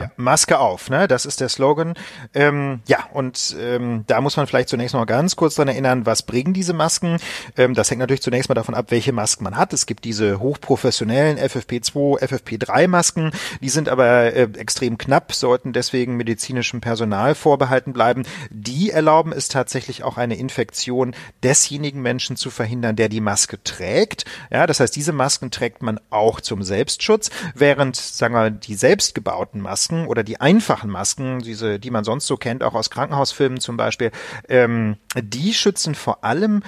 Ja. Maske auf, ne? Das ist der Slogan. Ähm, ja, und ähm, da muss man vielleicht zunächst noch ganz kurz dran erinnern, was bringen diese Masken? Ähm, das hängt natürlich zunächst mal davon ab, welche Masken man hat. Es gibt diese hochprofessionellen FFP2, FFP3 Masken, die sind aber äh, extrem knapp, sollten deswegen medizinischem Personal vorbehalten bleiben. Die erlauben es tatsächlich auch eine Infektion desjenigen Menschen zu verhindern, der die Maske trägt. Ja, das heißt, diese Masken trägt man auch zum Selbstschutz, während, sagen wir, die selbstgebauten Masken Masken oder die einfachen Masken, diese, die man sonst so kennt, auch aus Krankenhausfilmen zum Beispiel, ähm, die schützen vor allem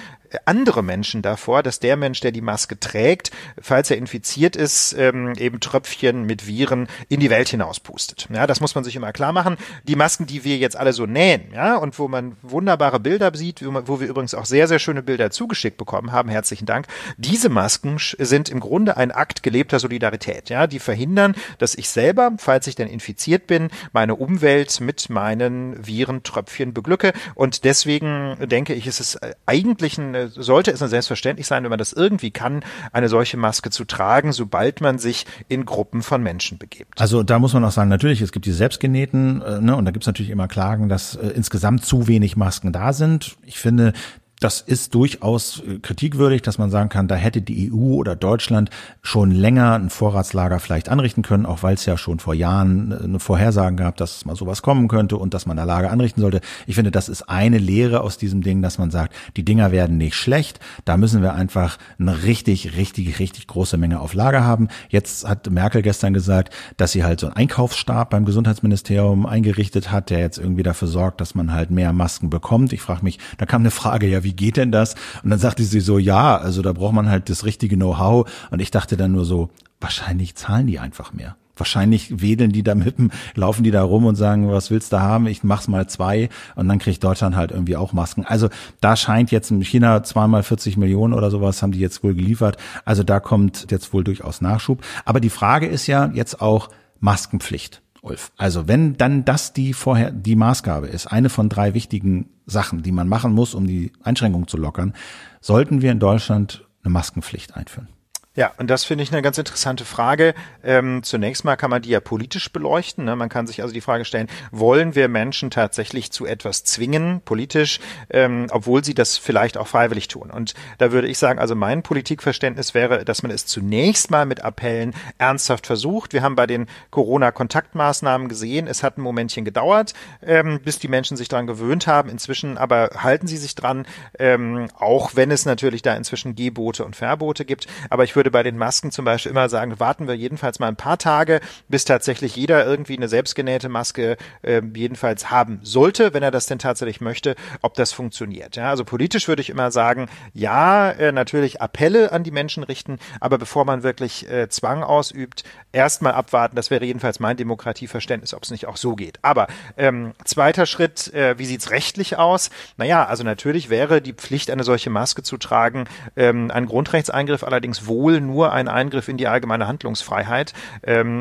andere Menschen davor, dass der Mensch, der die Maske trägt, falls er infiziert ist, ähm, eben Tröpfchen mit Viren in die Welt hinauspustet. Ja, das muss man sich immer klar machen. Die Masken, die wir jetzt alle so nähen, ja, und wo man wunderbare Bilder sieht, wo, wir übrigens auch sehr, sehr schöne Bilder zugeschickt bekommen haben, herzlichen Dank. Diese Masken sind im Grunde ein Akt gelebter Solidarität. Ja, die verhindern, dass ich selber, falls ich denn infiziert bin, meine Umwelt mit meinen Virentröpfchen beglücke. Und deswegen denke ich, ist es eigentlich ein sollte es selbstverständlich sein, wenn man das irgendwie kann, eine solche Maske zu tragen, sobald man sich in Gruppen von Menschen begibt. Also da muss man auch sagen, natürlich, es gibt die selbstgenähten, äh, ne, und da gibt es natürlich immer Klagen, dass äh, insgesamt zu wenig Masken da sind. Ich finde, das ist durchaus äh, kritikwürdig, dass man sagen kann, da hätte die EU oder Deutschland schon länger ein Vorratslager vielleicht anrichten können, auch weil es ja schon vor Jahren äh, eine Vorhersagen gab, dass mal sowas kommen könnte und dass man eine Lager anrichten sollte. Ich finde, das ist eine Lehre aus diesem Ding, dass man sagt, die Dinger werden nicht schlecht, da müssen wir einfach eine richtig, richtig, richtig große Menge auf Lager haben. Jetzt hat Merkel gestern gesagt, dass sie halt so einen Einkaufsstab beim Gesundheitsministerium eingerichtet hat, der jetzt irgendwie dafür sorgt, dass man halt mehr Masken bekommt. Ich frage mich, da kam eine Frage, ja, wie geht denn das? Und dann sagte sie so, ja, also da braucht man halt das richtige Know-how. Und ich dachte dann nur so, wahrscheinlich zahlen die einfach mehr. Wahrscheinlich wedeln die da mit dem, laufen die da rum und sagen, was willst du haben? Ich mach's mal zwei und dann kriegt Deutschland halt irgendwie auch Masken. Also da scheint jetzt in China zweimal 40 Millionen oder sowas haben die jetzt wohl geliefert. Also da kommt jetzt wohl durchaus Nachschub. Aber die Frage ist ja jetzt auch Maskenpflicht. Ulf. Also wenn dann das die vorher die Maßgabe ist, eine von drei wichtigen Sachen, die man machen muss, um die Einschränkungen zu lockern, sollten wir in Deutschland eine Maskenpflicht einführen. Ja, und das finde ich eine ganz interessante Frage. Ähm, zunächst mal kann man die ja politisch beleuchten. Ne? Man kann sich also die Frage stellen, wollen wir Menschen tatsächlich zu etwas zwingen, politisch, ähm, obwohl sie das vielleicht auch freiwillig tun? Und da würde ich sagen, also mein Politikverständnis wäre, dass man es zunächst mal mit Appellen ernsthaft versucht. Wir haben bei den Corona-Kontaktmaßnahmen gesehen, es hat ein Momentchen gedauert, ähm, bis die Menschen sich daran gewöhnt haben. Inzwischen aber halten sie sich dran, ähm, auch wenn es natürlich da inzwischen Gebote und Verbote gibt. Aber ich würde würde bei den Masken zum Beispiel immer sagen, warten wir jedenfalls mal ein paar Tage, bis tatsächlich jeder irgendwie eine selbstgenähte Maske äh, jedenfalls haben sollte, wenn er das denn tatsächlich möchte, ob das funktioniert. Ja, also politisch würde ich immer sagen, ja, äh, natürlich Appelle an die Menschen richten, aber bevor man wirklich äh, Zwang ausübt, erstmal abwarten. Das wäre jedenfalls mein Demokratieverständnis, ob es nicht auch so geht. Aber ähm, zweiter Schritt, äh, wie sieht's rechtlich aus? Naja, also natürlich wäre die Pflicht, eine solche Maske zu tragen, ähm, ein Grundrechtseingriff, allerdings wohl nur ein Eingriff in die allgemeine Handlungsfreiheit. Ähm,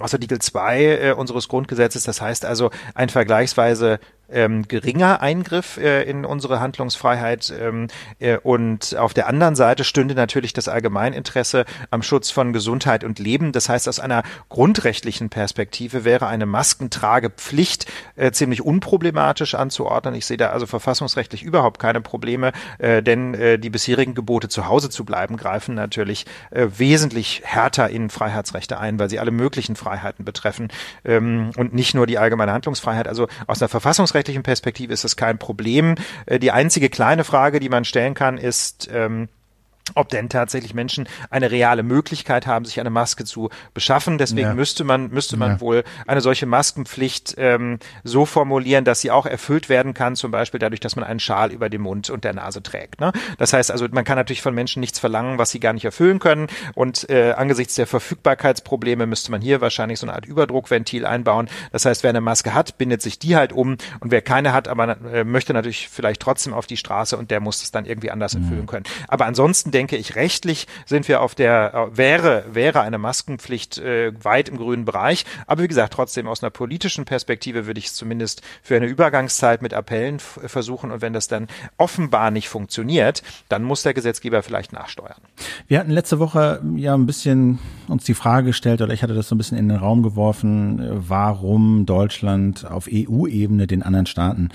aus Artikel 2 äh, unseres Grundgesetzes. Das heißt also ein vergleichsweise ähm, geringer Eingriff äh, in unsere Handlungsfreiheit. Ähm, äh, und auf der anderen Seite stünde natürlich das Allgemeininteresse am Schutz von Gesundheit und Leben. Das heißt, aus einer grundrechtlichen Perspektive wäre eine Maskentragepflicht äh, ziemlich unproblematisch anzuordnen. Ich sehe da also verfassungsrechtlich überhaupt keine Probleme, äh, denn äh, die bisherigen Gebote zu Hause zu bleiben greifen natürlich äh, wesentlich härter in Freiheitsrechte ein, weil sie alle möglichen Freiheiten betreffen ähm, und nicht nur die allgemeine Handlungsfreiheit. Also aus einer verfassungsrechtlichen Perspektive ist das kein Problem. Äh, die einzige kleine Frage, die man stellen kann, ist, ähm, ob denn tatsächlich Menschen eine reale Möglichkeit haben, sich eine Maske zu beschaffen. Deswegen ja. müsste man müsste man ja. wohl eine solche Maskenpflicht ähm, so formulieren, dass sie auch erfüllt werden kann, zum Beispiel dadurch, dass man einen Schal über dem Mund und der Nase trägt. Ne? Das heißt also, man kann natürlich von Menschen nichts verlangen, was sie gar nicht erfüllen können. Und äh, angesichts der Verfügbarkeitsprobleme müsste man hier wahrscheinlich so eine Art Überdruckventil einbauen. Das heißt, wer eine Maske hat, bindet sich die halt um und wer keine hat, aber äh, möchte natürlich vielleicht trotzdem auf die Straße und der muss es dann irgendwie anders mhm. erfüllen können. Aber ansonsten denke ich, rechtlich sind wir auf der, äh, wäre, wäre eine Maskenpflicht äh, weit im grünen Bereich. Aber wie gesagt, trotzdem aus einer politischen Perspektive würde ich es zumindest für eine Übergangszeit mit Appellen versuchen. Und wenn das dann offenbar nicht funktioniert, dann muss der Gesetzgeber vielleicht nachsteuern. Wir hatten letzte Woche ja ein bisschen uns die Frage gestellt, oder ich hatte das so ein bisschen in den Raum geworfen, warum Deutschland auf EU-Ebene den anderen Staaten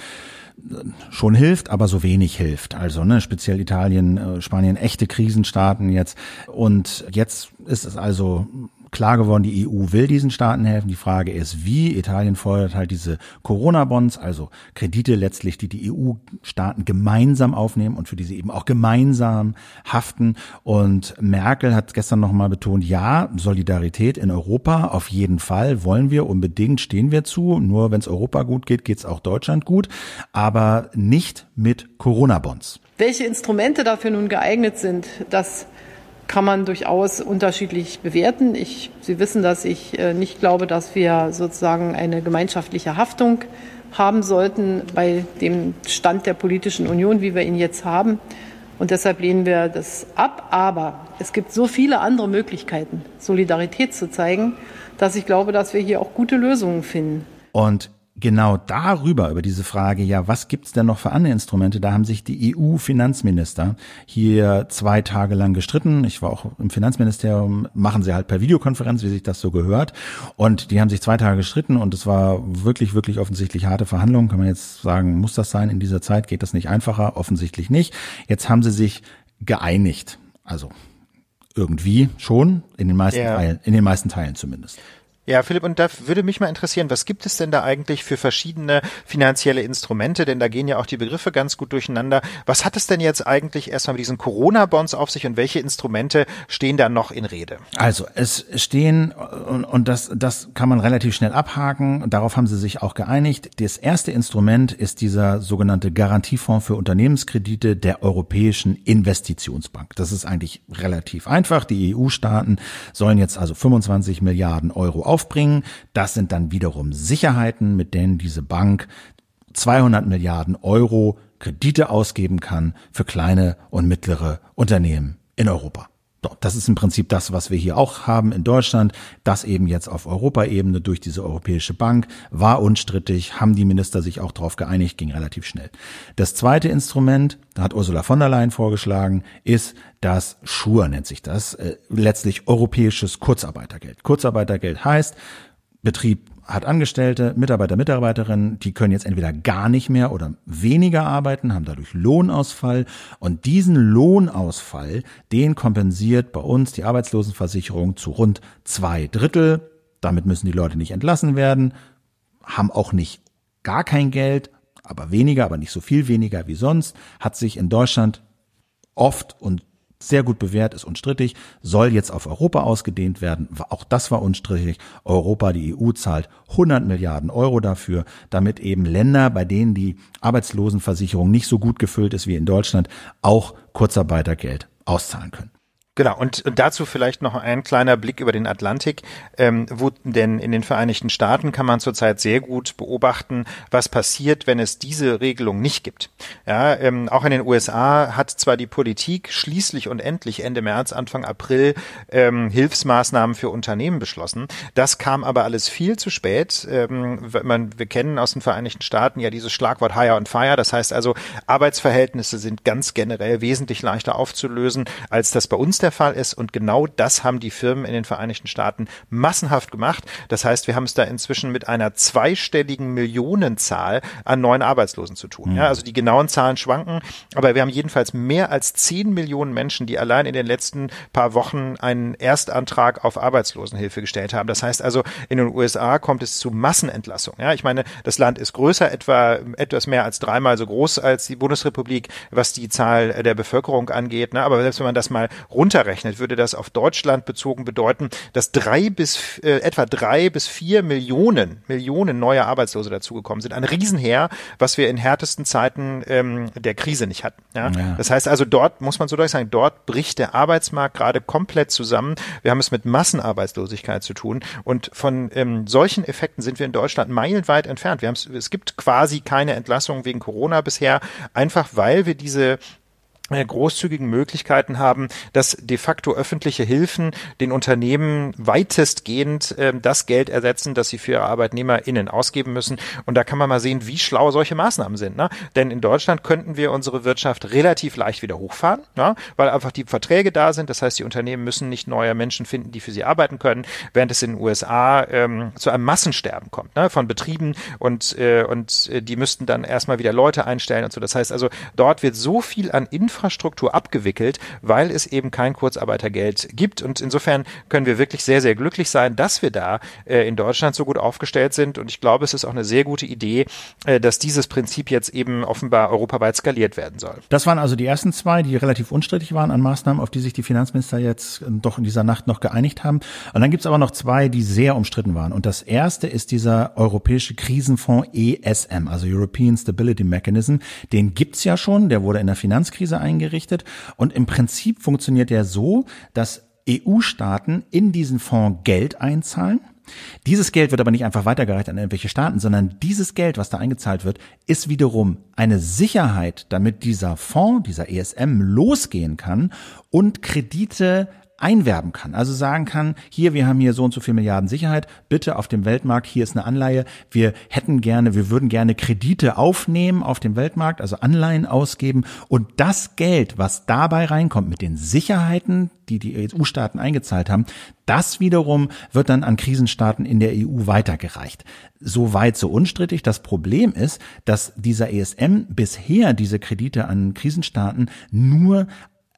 schon hilft, aber so wenig hilft. Also ne, speziell Italien, äh, Spanien, echte Krisenstaaten jetzt. Und jetzt ist es also klar geworden, die EU will diesen Staaten helfen. Die Frage ist, wie. Italien fordert halt diese Corona-Bonds, also Kredite letztlich, die die EU-Staaten gemeinsam aufnehmen und für die sie eben auch gemeinsam haften. Und Merkel hat gestern nochmal betont, ja, Solidarität in Europa auf jeden Fall wollen wir unbedingt, stehen wir zu. Nur wenn es Europa gut geht, geht es auch Deutschland gut, aber nicht mit Corona-Bonds. Welche Instrumente dafür nun geeignet sind, dass kann man durchaus unterschiedlich bewerten. Ich, Sie wissen, dass ich äh, nicht glaube, dass wir sozusagen eine gemeinschaftliche Haftung haben sollten bei dem Stand der politischen Union, wie wir ihn jetzt haben. Und deshalb lehnen wir das ab. Aber es gibt so viele andere Möglichkeiten, Solidarität zu zeigen, dass ich glaube, dass wir hier auch gute Lösungen finden. Und genau darüber, über diese Frage, ja, was gibt's denn noch für andere Instrumente? Da haben sich die EU-Finanzminister hier zwei Tage lang gestritten. Ich war auch im Finanzministerium, machen sie halt per Videokonferenz, wie sich das so gehört. Und die haben sich zwei Tage gestritten und es war wirklich, wirklich offensichtlich harte Verhandlungen. Kann man jetzt sagen, muss das sein? In dieser Zeit geht das nicht einfacher? Offensichtlich nicht. Jetzt haben sie sich geeinigt. Also irgendwie schon, in den meisten ja. Teilen, in den meisten Teilen zumindest. Ja, Philipp, und da würde mich mal interessieren, was gibt es denn da eigentlich für verschiedene finanzielle Instrumente? Denn da gehen ja auch die Begriffe ganz gut durcheinander. Was hat es denn jetzt eigentlich erstmal mit diesen Corona-Bonds auf sich und welche Instrumente stehen da noch in Rede? Also, es stehen, und, und das, das kann man relativ schnell abhaken, darauf haben sie sich auch geeinigt. Das erste Instrument ist dieser sogenannte Garantiefonds für Unternehmenskredite der Europäischen Investitionsbank. Das ist eigentlich relativ einfach. Die EU-Staaten sollen jetzt also 25 Milliarden Euro auf aufbringen. Das sind dann wiederum Sicherheiten, mit denen diese Bank 200 Milliarden Euro Kredite ausgeben kann für kleine und mittlere Unternehmen in Europa. Das ist im Prinzip das, was wir hier auch haben in Deutschland. Das eben jetzt auf Europaebene durch diese Europäische Bank war unstrittig, haben die Minister sich auch darauf geeinigt, ging relativ schnell. Das zweite Instrument, da hat Ursula von der Leyen vorgeschlagen, ist das Schur nennt sich das, äh, letztlich europäisches Kurzarbeitergeld. Kurzarbeitergeld heißt, Betrieb hat Angestellte, Mitarbeiter, Mitarbeiterinnen, die können jetzt entweder gar nicht mehr oder weniger arbeiten, haben dadurch Lohnausfall und diesen Lohnausfall, den kompensiert bei uns die Arbeitslosenversicherung zu rund zwei Drittel. Damit müssen die Leute nicht entlassen werden, haben auch nicht gar kein Geld, aber weniger, aber nicht so viel weniger wie sonst, hat sich in Deutschland oft und sehr gut bewährt, ist unstrittig, soll jetzt auf Europa ausgedehnt werden. Auch das war unstrittig. Europa, die EU zahlt 100 Milliarden Euro dafür, damit eben Länder, bei denen die Arbeitslosenversicherung nicht so gut gefüllt ist wie in Deutschland, auch Kurzarbeitergeld auszahlen können. Genau, und, dazu vielleicht noch ein kleiner Blick über den Atlantik, ähm, wo denn in den Vereinigten Staaten kann man zurzeit sehr gut beobachten, was passiert, wenn es diese Regelung nicht gibt. Ja, ähm, auch in den USA hat zwar die Politik schließlich und endlich Ende März, Anfang April ähm, Hilfsmaßnahmen für Unternehmen beschlossen. Das kam aber alles viel zu spät. Ähm, man, wir kennen aus den Vereinigten Staaten ja dieses Schlagwort Hire und Fire. Das heißt also, Arbeitsverhältnisse sind ganz generell wesentlich leichter aufzulösen, als das bei uns der der Fall ist. Und genau das haben die Firmen in den Vereinigten Staaten massenhaft gemacht. Das heißt, wir haben es da inzwischen mit einer zweistelligen Millionenzahl an neuen Arbeitslosen zu tun. Ja, also die genauen Zahlen schwanken, aber wir haben jedenfalls mehr als zehn Millionen Menschen, die allein in den letzten paar Wochen einen Erstantrag auf Arbeitslosenhilfe gestellt haben. Das heißt also, in den USA kommt es zu Massenentlassungen. Ja, ich meine, das Land ist größer, etwa etwas mehr als dreimal so groß als die Bundesrepublik, was die Zahl der Bevölkerung angeht. Ne? Aber selbst wenn man das mal runter runterrechnet, würde das auf Deutschland bezogen bedeuten, dass drei bis äh, etwa drei bis vier Millionen Millionen neue Arbeitslose dazugekommen sind. Ein Riesenheer, was wir in härtesten Zeiten ähm, der Krise nicht hatten. Ja? ja? Das heißt also, dort muss man so deutlich sagen, dort bricht der Arbeitsmarkt gerade komplett zusammen. Wir haben es mit Massenarbeitslosigkeit zu tun und von ähm, solchen Effekten sind wir in Deutschland meilenweit entfernt. Wir haben es gibt quasi keine Entlassung wegen Corona bisher, einfach weil wir diese großzügigen Möglichkeiten haben, dass de facto öffentliche Hilfen den Unternehmen weitestgehend äh, das Geld ersetzen, das sie für ihre ArbeitnehmerInnen ausgeben müssen. Und da kann man mal sehen, wie schlau solche Maßnahmen sind. Ne? Denn in Deutschland könnten wir unsere Wirtschaft relativ leicht wieder hochfahren, ja? weil einfach die Verträge da sind. Das heißt, die Unternehmen müssen nicht neue Menschen finden, die für sie arbeiten können, während es in den USA ähm, zu einem Massensterben kommt ne? von Betrieben und, äh, und äh, die müssten dann erstmal wieder Leute einstellen und so. Das heißt also, dort wird so viel an Infrastruktur Infrastruktur abgewickelt, weil es eben kein Kurzarbeitergeld gibt. Und insofern können wir wirklich sehr, sehr glücklich sein, dass wir da äh, in Deutschland so gut aufgestellt sind. Und ich glaube, es ist auch eine sehr gute Idee, äh, dass dieses Prinzip jetzt eben offenbar europaweit skaliert werden soll. Das waren also die ersten zwei, die relativ unstrittig waren an Maßnahmen, auf die sich die Finanzminister jetzt äh, doch in dieser Nacht noch geeinigt haben. Und dann gibt es aber noch zwei, die sehr umstritten waren. Und das erste ist dieser europäische Krisenfonds ESM, also European Stability Mechanism. Den gibt's ja schon, der wurde in der Finanzkrise eingerichtet. Und im Prinzip funktioniert der so, dass EU-Staaten in diesen Fonds Geld einzahlen. Dieses Geld wird aber nicht einfach weitergereicht an irgendwelche Staaten, sondern dieses Geld, was da eingezahlt wird, ist wiederum eine Sicherheit, damit dieser Fonds, dieser ESM losgehen kann und Kredite einwerben kann. Also sagen kann, hier, wir haben hier so und so viel Milliarden Sicherheit, bitte auf dem Weltmarkt, hier ist eine Anleihe, wir hätten gerne, wir würden gerne Kredite aufnehmen auf dem Weltmarkt, also Anleihen ausgeben und das Geld, was dabei reinkommt mit den Sicherheiten, die die EU-Staaten eingezahlt haben, das wiederum wird dann an Krisenstaaten in der EU weitergereicht. So weit, so unstrittig. Das Problem ist, dass dieser ESM bisher diese Kredite an Krisenstaaten nur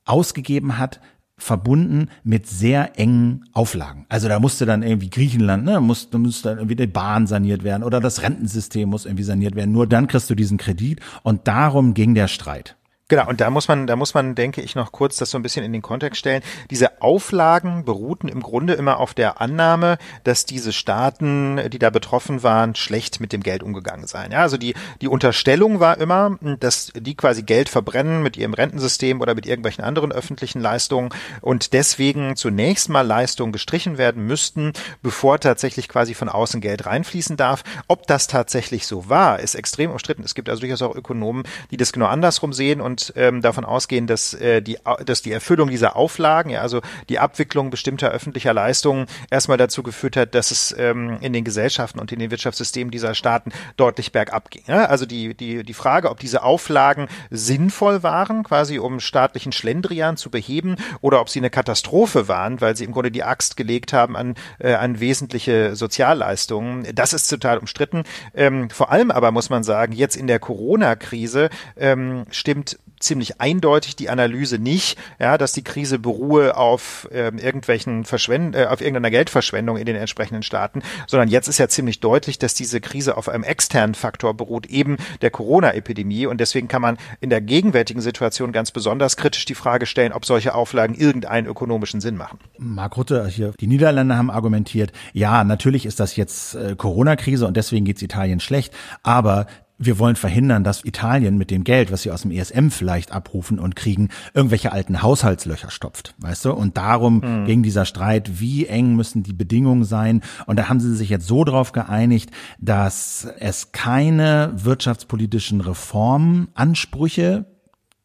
ausgegeben hat verbunden mit sehr engen Auflagen. Also da musste dann irgendwie Griechenland, ne, muss, da musste dann irgendwie die Bahn saniert werden oder das Rentensystem muss irgendwie saniert werden. Nur dann kriegst du diesen Kredit und darum ging der Streit. Genau, und da muss man, da muss man, denke ich, noch kurz das so ein bisschen in den Kontext stellen. Diese Auflagen beruhten im Grunde immer auf der Annahme, dass diese Staaten, die da betroffen waren, schlecht mit dem Geld umgegangen seien. Ja, also die, die Unterstellung war immer, dass die quasi Geld verbrennen mit ihrem Rentensystem oder mit irgendwelchen anderen öffentlichen Leistungen und deswegen zunächst mal Leistungen gestrichen werden müssten, bevor tatsächlich quasi von außen Geld reinfließen darf. Ob das tatsächlich so war, ist extrem umstritten. Es gibt also durchaus auch Ökonomen, die das genau andersrum sehen und ähm, davon ausgehen, dass, äh, die, dass die Erfüllung dieser Auflagen, ja, also die Abwicklung bestimmter öffentlicher Leistungen erstmal dazu geführt hat, dass es ähm, in den Gesellschaften und in den Wirtschaftssystemen dieser Staaten deutlich bergab ging. Ja? Also die, die, die Frage, ob diese Auflagen sinnvoll waren, quasi um staatlichen Schlendrian zu beheben, oder ob sie eine Katastrophe waren, weil sie im Grunde die Axt gelegt haben an, äh, an wesentliche Sozialleistungen, das ist total umstritten. Ähm, vor allem aber muss man sagen, jetzt in der Corona-Krise ähm, stimmt ziemlich eindeutig die Analyse nicht, ja, dass die Krise beruhe auf ähm, irgendwelchen Verschwend äh, auf irgendeiner Geldverschwendung in den entsprechenden Staaten, sondern jetzt ist ja ziemlich deutlich, dass diese Krise auf einem externen Faktor beruht, eben der Corona-Epidemie. Und deswegen kann man in der gegenwärtigen Situation ganz besonders kritisch die Frage stellen, ob solche Auflagen irgendeinen ökonomischen Sinn machen. Mark Rutte hier, die Niederländer haben argumentiert, ja, natürlich ist das jetzt äh, Corona-Krise und deswegen geht's Italien schlecht, aber wir wollen verhindern, dass Italien mit dem Geld, was sie aus dem ESM vielleicht abrufen und kriegen, irgendwelche alten Haushaltslöcher stopft, weißt du? Und darum mhm. ging dieser Streit, wie eng müssen die Bedingungen sein? Und da haben sie sich jetzt so drauf geeinigt, dass es keine wirtschaftspolitischen Reformansprüche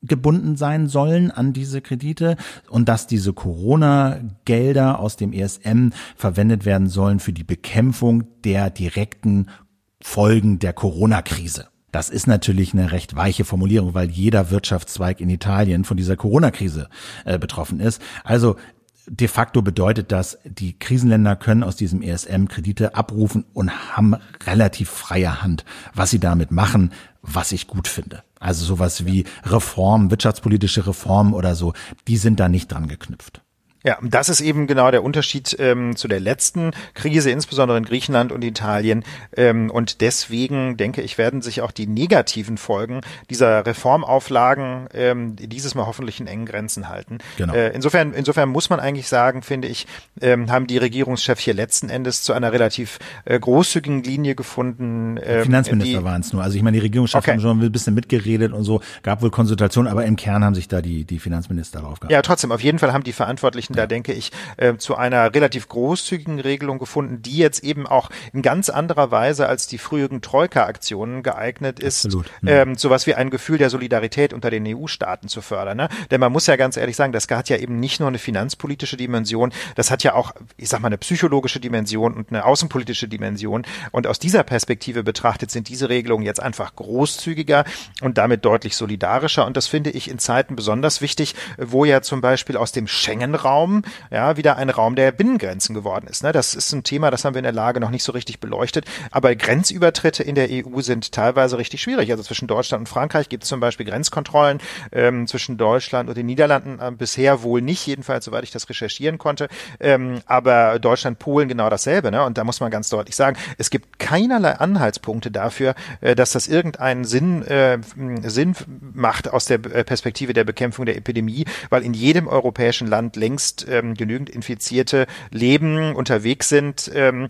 gebunden sein sollen an diese Kredite und dass diese Corona-Gelder aus dem ESM verwendet werden sollen für die Bekämpfung der direkten Folgen der Corona-Krise. Das ist natürlich eine recht weiche Formulierung, weil jeder Wirtschaftszweig in Italien von dieser Corona-Krise äh, betroffen ist. Also de facto bedeutet das, die Krisenländer können aus diesem ESM Kredite abrufen und haben relativ freie Hand, was sie damit machen, was ich gut finde. Also sowas wie Reform, wirtschaftspolitische Reform oder so, die sind da nicht dran geknüpft. Ja, das ist eben genau der Unterschied ähm, zu der letzten Krise, insbesondere in Griechenland und Italien. Ähm, und deswegen denke ich, werden sich auch die negativen Folgen dieser Reformauflagen ähm, dieses Mal hoffentlich in engen Grenzen halten. Genau. Äh, insofern, insofern muss man eigentlich sagen, finde ich, ähm, haben die Regierungschefs hier letzten Endes zu einer relativ äh, großzügigen Linie gefunden. Ähm, Finanzminister waren es nur. Also ich meine, die Regierungschefs okay. haben schon ein bisschen mitgeredet und so, gab wohl Konsultationen, aber im Kern haben sich da die, die Finanzminister drauf gehabt. Ja, trotzdem, auf jeden Fall haben die Verantwortlichen da denke ich, äh, zu einer relativ großzügigen Regelung gefunden, die jetzt eben auch in ganz anderer Weise als die früheren Troika-Aktionen geeignet ist, Absolut. ähm, sowas wie ein Gefühl der Solidarität unter den EU-Staaten zu fördern. Ne? Denn man muss ja ganz ehrlich sagen, das hat ja eben nicht nur eine finanzpolitische Dimension, das hat ja auch, ich sag mal, eine psychologische Dimension und eine außenpolitische Dimension. Und aus dieser Perspektive betrachtet sind diese Regelungen jetzt einfach großzügiger und damit deutlich solidarischer. Und das finde ich in Zeiten besonders wichtig, wo ja zum Beispiel aus dem Schengen-Raum Raum, ja, wieder ein Raum der Binnengrenzen geworden ist. Ne? Das ist ein Thema, das haben wir in der Lage noch nicht so richtig beleuchtet. Aber Grenzübertritte in der EU sind teilweise richtig schwierig. Also zwischen Deutschland und Frankreich gibt es zum Beispiel Grenzkontrollen, ähm, zwischen Deutschland und den Niederlanden äh, bisher wohl nicht, jedenfalls soweit ich das recherchieren konnte. Ähm, aber Deutschland, Polen genau dasselbe. Ne? Und da muss man ganz deutlich sagen, es gibt keinerlei Anhaltspunkte dafür, äh, dass das irgendeinen Sinn, äh, Sinn macht aus der äh, Perspektive der Bekämpfung der Epidemie, weil in jedem europäischen Land längst jetzt ähm, genügend Infizierte leben, unterwegs sind, ähm,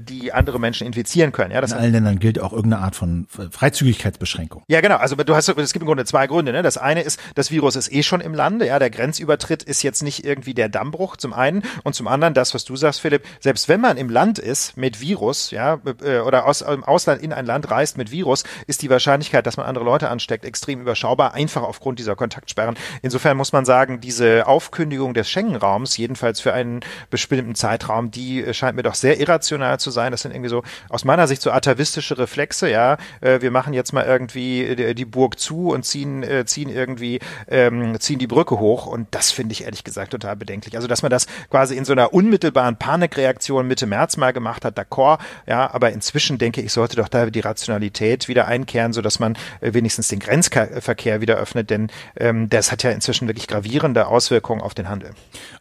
die andere Menschen infizieren können. Ja, das In allen Ländern gilt auch irgendeine Art von Freizügigkeitsbeschränkung. Ja, genau. Also du hast, es gibt im Grunde zwei Gründe. Ne? Das eine ist, das Virus ist eh schon im Lande. Ja, der Grenzübertritt ist jetzt nicht irgendwie der Dammbruch zum einen und zum anderen das, was du sagst, Philipp. Selbst wenn man im Land ist mit Virus, ja, äh, oder aus im Ausland in ein Land reist mit Virus, ist die Wahrscheinlichkeit, dass man andere Leute ansteckt, extrem überschaubar, einfach aufgrund dieser Kontaktsperren. Insofern muss man sagen, diese Aufkündigung des Schengen Raums, jedenfalls für einen bestimmten Zeitraum, die äh, scheint mir doch sehr irrational zu sein. Das sind irgendwie so aus meiner Sicht so atavistische Reflexe, ja. Äh, wir machen jetzt mal irgendwie die, die Burg zu und ziehen, äh, ziehen irgendwie, ähm, ziehen die Brücke hoch und das finde ich ehrlich gesagt total bedenklich. Also, dass man das quasi in so einer unmittelbaren Panikreaktion Mitte März mal gemacht hat, d'accord, ja, aber inzwischen denke ich, sollte doch da die Rationalität wieder einkehren, so dass man wenigstens den Grenzverkehr wieder öffnet, denn ähm, das hat ja inzwischen wirklich gravierende Auswirkungen auf den Handel.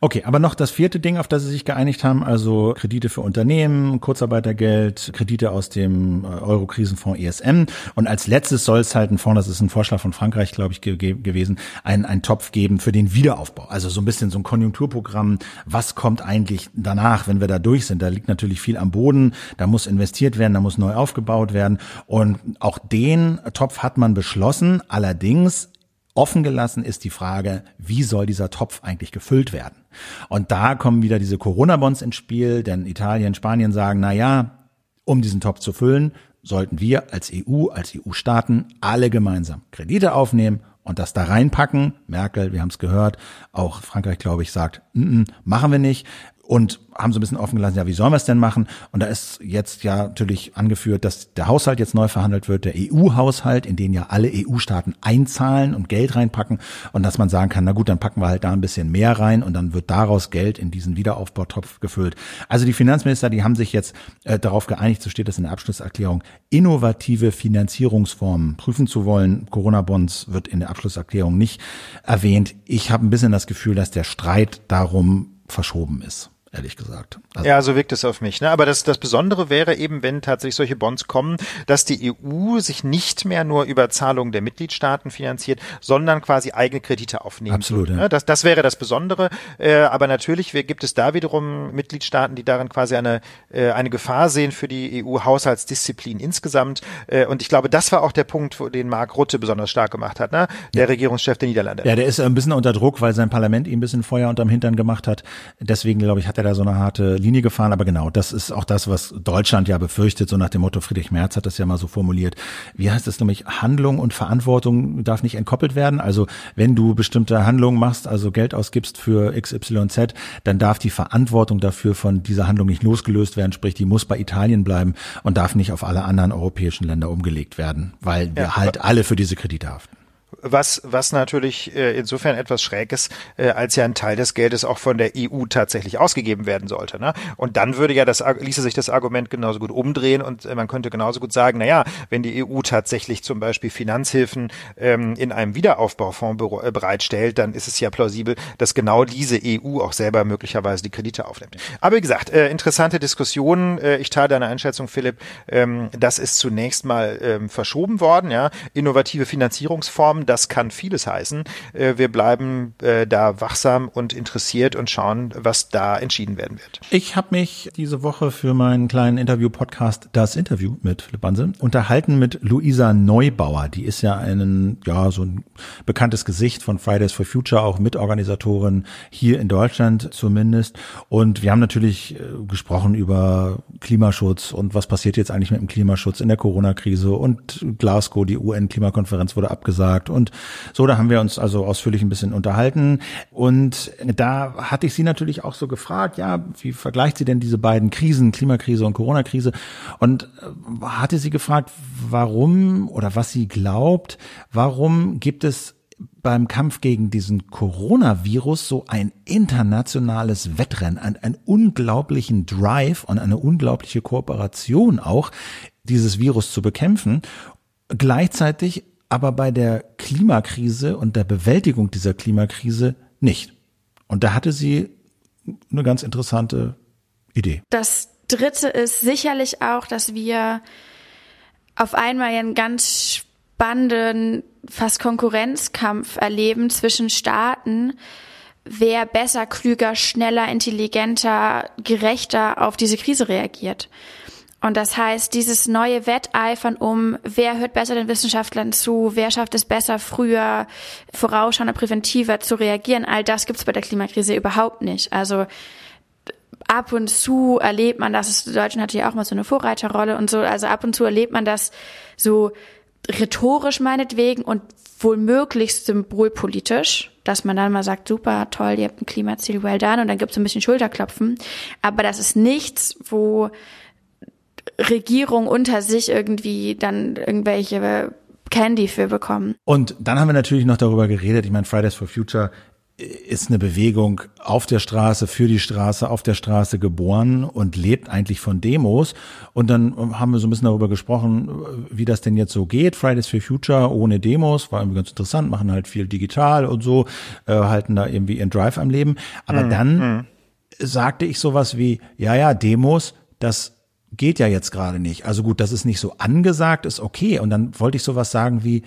Okay, aber noch das vierte Ding, auf das Sie sich geeinigt haben, also Kredite für Unternehmen, Kurzarbeitergeld, Kredite aus dem äh, Euro-Krisenfonds ESM. Und als letztes soll es halt ein Fonds, das ist ein Vorschlag von Frankreich, glaube ich, ge gewesen, einen, einen Topf geben für den Wiederaufbau. Also so ein bisschen so ein Konjunkturprogramm. Was kommt eigentlich danach, wenn wir da durch sind? Da liegt natürlich viel am Boden. Da muss investiert werden, da muss neu aufgebaut werden. Und auch den Topf hat man beschlossen. Allerdings Offen gelassen ist die Frage, wie soll dieser Topf eigentlich gefüllt werden? Und da kommen wieder diese Corona-Bonds ins Spiel, denn Italien, Spanien sagen, na ja, um diesen Topf zu füllen, sollten wir als EU, als EU-Staaten alle gemeinsam Kredite aufnehmen und das da reinpacken. Merkel, wir haben es gehört, auch Frankreich, glaube ich, sagt, n -n, machen wir nicht und haben so ein bisschen offen gelassen, ja, wie sollen wir es denn machen? Und da ist jetzt ja natürlich angeführt, dass der Haushalt jetzt neu verhandelt wird, der EU-Haushalt, in den ja alle EU-Staaten einzahlen und Geld reinpacken und dass man sagen kann, na gut, dann packen wir halt da ein bisschen mehr rein und dann wird daraus Geld in diesen Wiederaufbautopf gefüllt. Also die Finanzminister, die haben sich jetzt äh, darauf geeinigt, so steht das in der Abschlusserklärung, innovative Finanzierungsformen prüfen zu wollen. Corona-Bonds wird in der Abschlusserklärung nicht erwähnt. Ich habe ein bisschen das Gefühl, dass der Streit darum verschoben ist. Ehrlich gesagt. Also ja, so wirkt es auf mich. Ne? Aber das, das Besondere wäre eben, wenn tatsächlich solche Bonds kommen, dass die EU sich nicht mehr nur über Zahlungen der Mitgliedstaaten finanziert, sondern quasi eigene Kredite aufnehmen. Absolut. Würde, ne? das, das wäre das Besondere. Äh, aber natürlich gibt es da wiederum Mitgliedstaaten, die darin quasi eine, äh, eine Gefahr sehen für die EU-Haushaltsdisziplin insgesamt. Äh, und ich glaube, das war auch der Punkt, wo den Mark Rutte besonders stark gemacht hat, ne? der ja. Regierungschef der Niederlande. Ja, der ist ein bisschen unter Druck, weil sein Parlament ihm ein bisschen Feuer unterm Hintern gemacht hat. Deswegen, glaube ich, hat er da so eine harte Linie gefahren. Aber genau, das ist auch das, was Deutschland ja befürchtet, so nach dem Motto, Friedrich Merz hat das ja mal so formuliert. Wie heißt es nämlich? Handlung und Verantwortung darf nicht entkoppelt werden. Also wenn du bestimmte Handlungen machst, also Geld ausgibst für XYZ, dann darf die Verantwortung dafür von dieser Handlung nicht losgelöst werden. Sprich, die muss bei Italien bleiben und darf nicht auf alle anderen europäischen Länder umgelegt werden, weil wir ja, halt alle für diese Kredite haften was, was natürlich äh, insofern etwas schräg ist, äh, als ja ein Teil des Geldes auch von der EU tatsächlich ausgegeben werden sollte. Ne? Und dann würde ja das, ließe sich das Argument genauso gut umdrehen und äh, man könnte genauso gut sagen, na ja, wenn die EU tatsächlich zum Beispiel Finanzhilfen ähm, in einem Wiederaufbaufonds äh, bereitstellt, dann ist es ja plausibel, dass genau diese EU auch selber möglicherweise die Kredite aufnimmt. Aber wie gesagt, äh, interessante Diskussionen. Äh, ich teile deine Einschätzung, Philipp. Ähm, das ist zunächst mal ähm, verschoben worden. Ja, innovative Finanzierungsformen das kann vieles heißen. Äh, wir bleiben äh, da wachsam und interessiert und schauen, was da entschieden werden wird. Ich habe mich diese Woche für meinen kleinen Interview-Podcast Das Interview mit Philipp Banse unterhalten mit Luisa Neubauer. Die ist ja ein, ja, so ein bekanntes Gesicht von Fridays for Future, auch Mitorganisatorin hier in Deutschland zumindest. Und wir haben natürlich äh, gesprochen über Klimaschutz und was passiert jetzt eigentlich mit dem Klimaschutz in der Corona-Krise und Glasgow, die UN-Klimakonferenz wurde abgesagt und so, da haben wir uns also ausführlich ein bisschen unterhalten. Und da hatte ich sie natürlich auch so gefragt, ja, wie vergleicht sie denn diese beiden Krisen, Klimakrise und Corona-Krise? Und äh, hatte sie gefragt, warum oder was sie glaubt, warum gibt es beim Kampf gegen diesen Coronavirus so ein internationales Wettrennen, einen, einen unglaublichen Drive und eine unglaubliche Kooperation auch, dieses Virus zu bekämpfen. Gleichzeitig aber bei der Klimakrise und der Bewältigung dieser Klimakrise nicht. Und da hatte sie eine ganz interessante Idee. Das Dritte ist sicherlich auch, dass wir auf einmal einen ganz spannenden, fast Konkurrenzkampf erleben zwischen Staaten, wer besser, klüger, schneller, intelligenter, gerechter auf diese Krise reagiert. Und das heißt, dieses neue Wetteifern um, wer hört besser den Wissenschaftlern zu, wer schafft es besser, früher, vorausschauender, präventiver zu reagieren, all das gibt es bei der Klimakrise überhaupt nicht. Also ab und zu erlebt man das, Deutschland hatte ja auch mal so eine Vorreiterrolle und so, also ab und zu erlebt man das so rhetorisch meinetwegen und wohl möglichst symbolpolitisch, dass man dann mal sagt, super, toll, ihr habt ein Klimaziel, well done, und dann gibt es ein bisschen Schulterklopfen. Aber das ist nichts, wo Regierung unter sich irgendwie dann irgendwelche Candy für bekommen. Und dann haben wir natürlich noch darüber geredet, ich meine, Fridays for Future ist eine Bewegung auf der Straße, für die Straße, auf der Straße geboren und lebt eigentlich von Demos. Und dann haben wir so ein bisschen darüber gesprochen, wie das denn jetzt so geht. Fridays for Future ohne Demos war irgendwie ganz interessant, machen halt viel digital und so, äh, halten da irgendwie ihren Drive am Leben. Aber mhm. dann mhm. sagte ich sowas wie, ja, ja, Demos, das geht ja jetzt gerade nicht. Also gut, dass es nicht so angesagt ist, okay. Und dann wollte ich sowas sagen wie,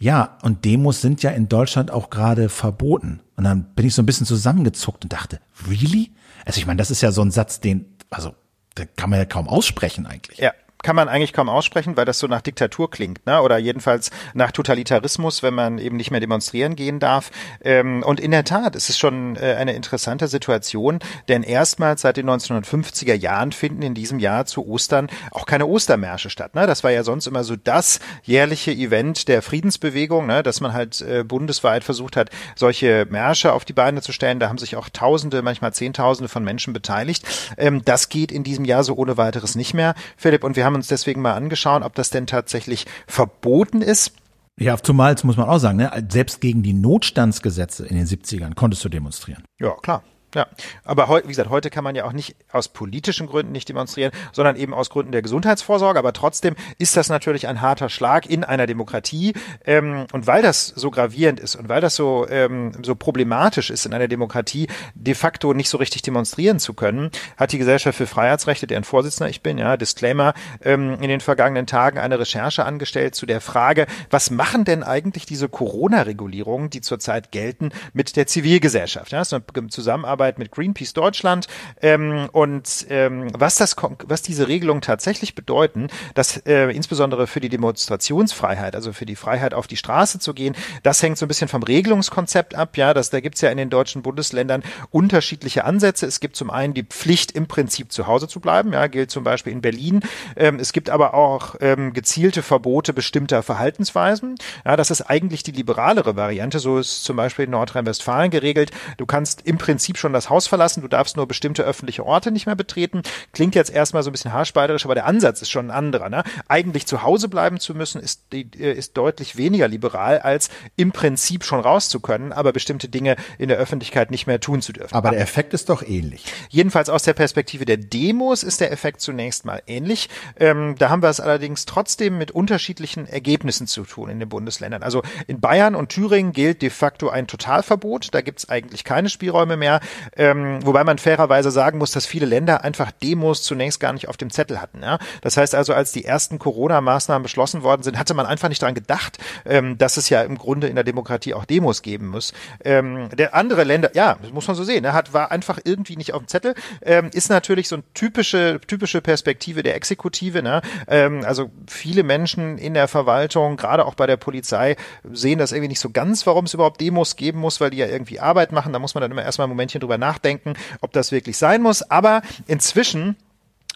ja, und Demos sind ja in Deutschland auch gerade verboten. Und dann bin ich so ein bisschen zusammengezuckt und dachte, really? Also ich meine, das ist ja so ein Satz, den, also, da kann man ja kaum aussprechen eigentlich. Ja, kann man eigentlich kaum aussprechen, weil das so nach Diktatur klingt, ne? oder jedenfalls nach Totalitarismus, wenn man eben nicht mehr demonstrieren gehen darf. Ähm, und in der Tat, es ist schon äh, eine interessante Situation, denn erstmals seit den 1950er Jahren finden in diesem Jahr zu Ostern auch keine Ostermärsche statt. Ne? Das war ja sonst immer so das jährliche Event der Friedensbewegung, ne? dass man halt äh, bundesweit versucht hat, solche Märsche auf die Beine zu stellen. Da haben sich auch Tausende, manchmal Zehntausende von Menschen beteiligt. Ähm, das geht in diesem Jahr so ohne weiteres nicht mehr, Philipp. Und wir haben uns deswegen mal angeschaut, ob das denn tatsächlich verboten ist. Ja, zumal, muss man auch sagen, ne, selbst gegen die Notstandsgesetze in den 70ern konntest du demonstrieren. Ja, klar. Ja, aber heute, wie gesagt, heute kann man ja auch nicht aus politischen Gründen nicht demonstrieren, sondern eben aus Gründen der Gesundheitsvorsorge. Aber trotzdem ist das natürlich ein harter Schlag in einer Demokratie. Ähm, und weil das so gravierend ist und weil das so, ähm, so problematisch ist in einer Demokratie, de facto nicht so richtig demonstrieren zu können, hat die Gesellschaft für Freiheitsrechte, deren Vorsitzender ich bin, ja, Disclaimer, ähm, in den vergangenen Tagen eine Recherche angestellt zu der Frage, was machen denn eigentlich diese Corona-Regulierungen, die zurzeit gelten, mit der Zivilgesellschaft? Ja, das ist eine Zusammenarbeit Zusammenarbeit mit Greenpeace Deutschland ähm, und ähm, was das was diese Regelungen tatsächlich bedeuten, dass äh, insbesondere für die Demonstrationsfreiheit, also für die Freiheit auf die Straße zu gehen, das hängt so ein bisschen vom Regelungskonzept ab. Ja, das, da gibt's ja in den deutschen Bundesländern unterschiedliche Ansätze. Es gibt zum einen die Pflicht, im Prinzip zu Hause zu bleiben, ja, gilt zum Beispiel in Berlin. Ähm, es gibt aber auch ähm, gezielte Verbote bestimmter Verhaltensweisen. Ja, das ist eigentlich die liberalere Variante. So ist zum Beispiel in Nordrhein-Westfalen geregelt. Du kannst im Prinzip schon schon das Haus verlassen, du darfst nur bestimmte öffentliche Orte nicht mehr betreten. Klingt jetzt erstmal so ein bisschen haarspeiderisch, aber der Ansatz ist schon ein anderer. Ne? Eigentlich zu Hause bleiben zu müssen, ist, äh, ist deutlich weniger liberal, als im Prinzip schon raus zu können, aber bestimmte Dinge in der Öffentlichkeit nicht mehr tun zu dürfen. Aber der Effekt ist doch ähnlich. Jedenfalls aus der Perspektive der Demos ist der Effekt zunächst mal ähnlich. Ähm, da haben wir es allerdings trotzdem mit unterschiedlichen Ergebnissen zu tun in den Bundesländern. Also in Bayern und Thüringen gilt de facto ein Totalverbot. Da gibt es eigentlich keine Spielräume mehr. Ähm, wobei man fairerweise sagen muss, dass viele Länder einfach Demos zunächst gar nicht auf dem Zettel hatten. Ja? Das heißt also, als die ersten Corona-Maßnahmen beschlossen worden sind, hatte man einfach nicht daran gedacht, ähm, dass es ja im Grunde in der Demokratie auch Demos geben muss. Ähm, der andere Länder, ja, das muss man so sehen, ne, hat war einfach irgendwie nicht auf dem Zettel. Ähm, ist natürlich so eine typische typische Perspektive der Exekutive. Ne? Ähm, also viele Menschen in der Verwaltung, gerade auch bei der Polizei, sehen das irgendwie nicht so ganz, warum es überhaupt Demos geben muss, weil die ja irgendwie Arbeit machen. Da muss man dann immer erstmal ein Momentchen drüber nachdenken, ob das wirklich sein muss. Aber inzwischen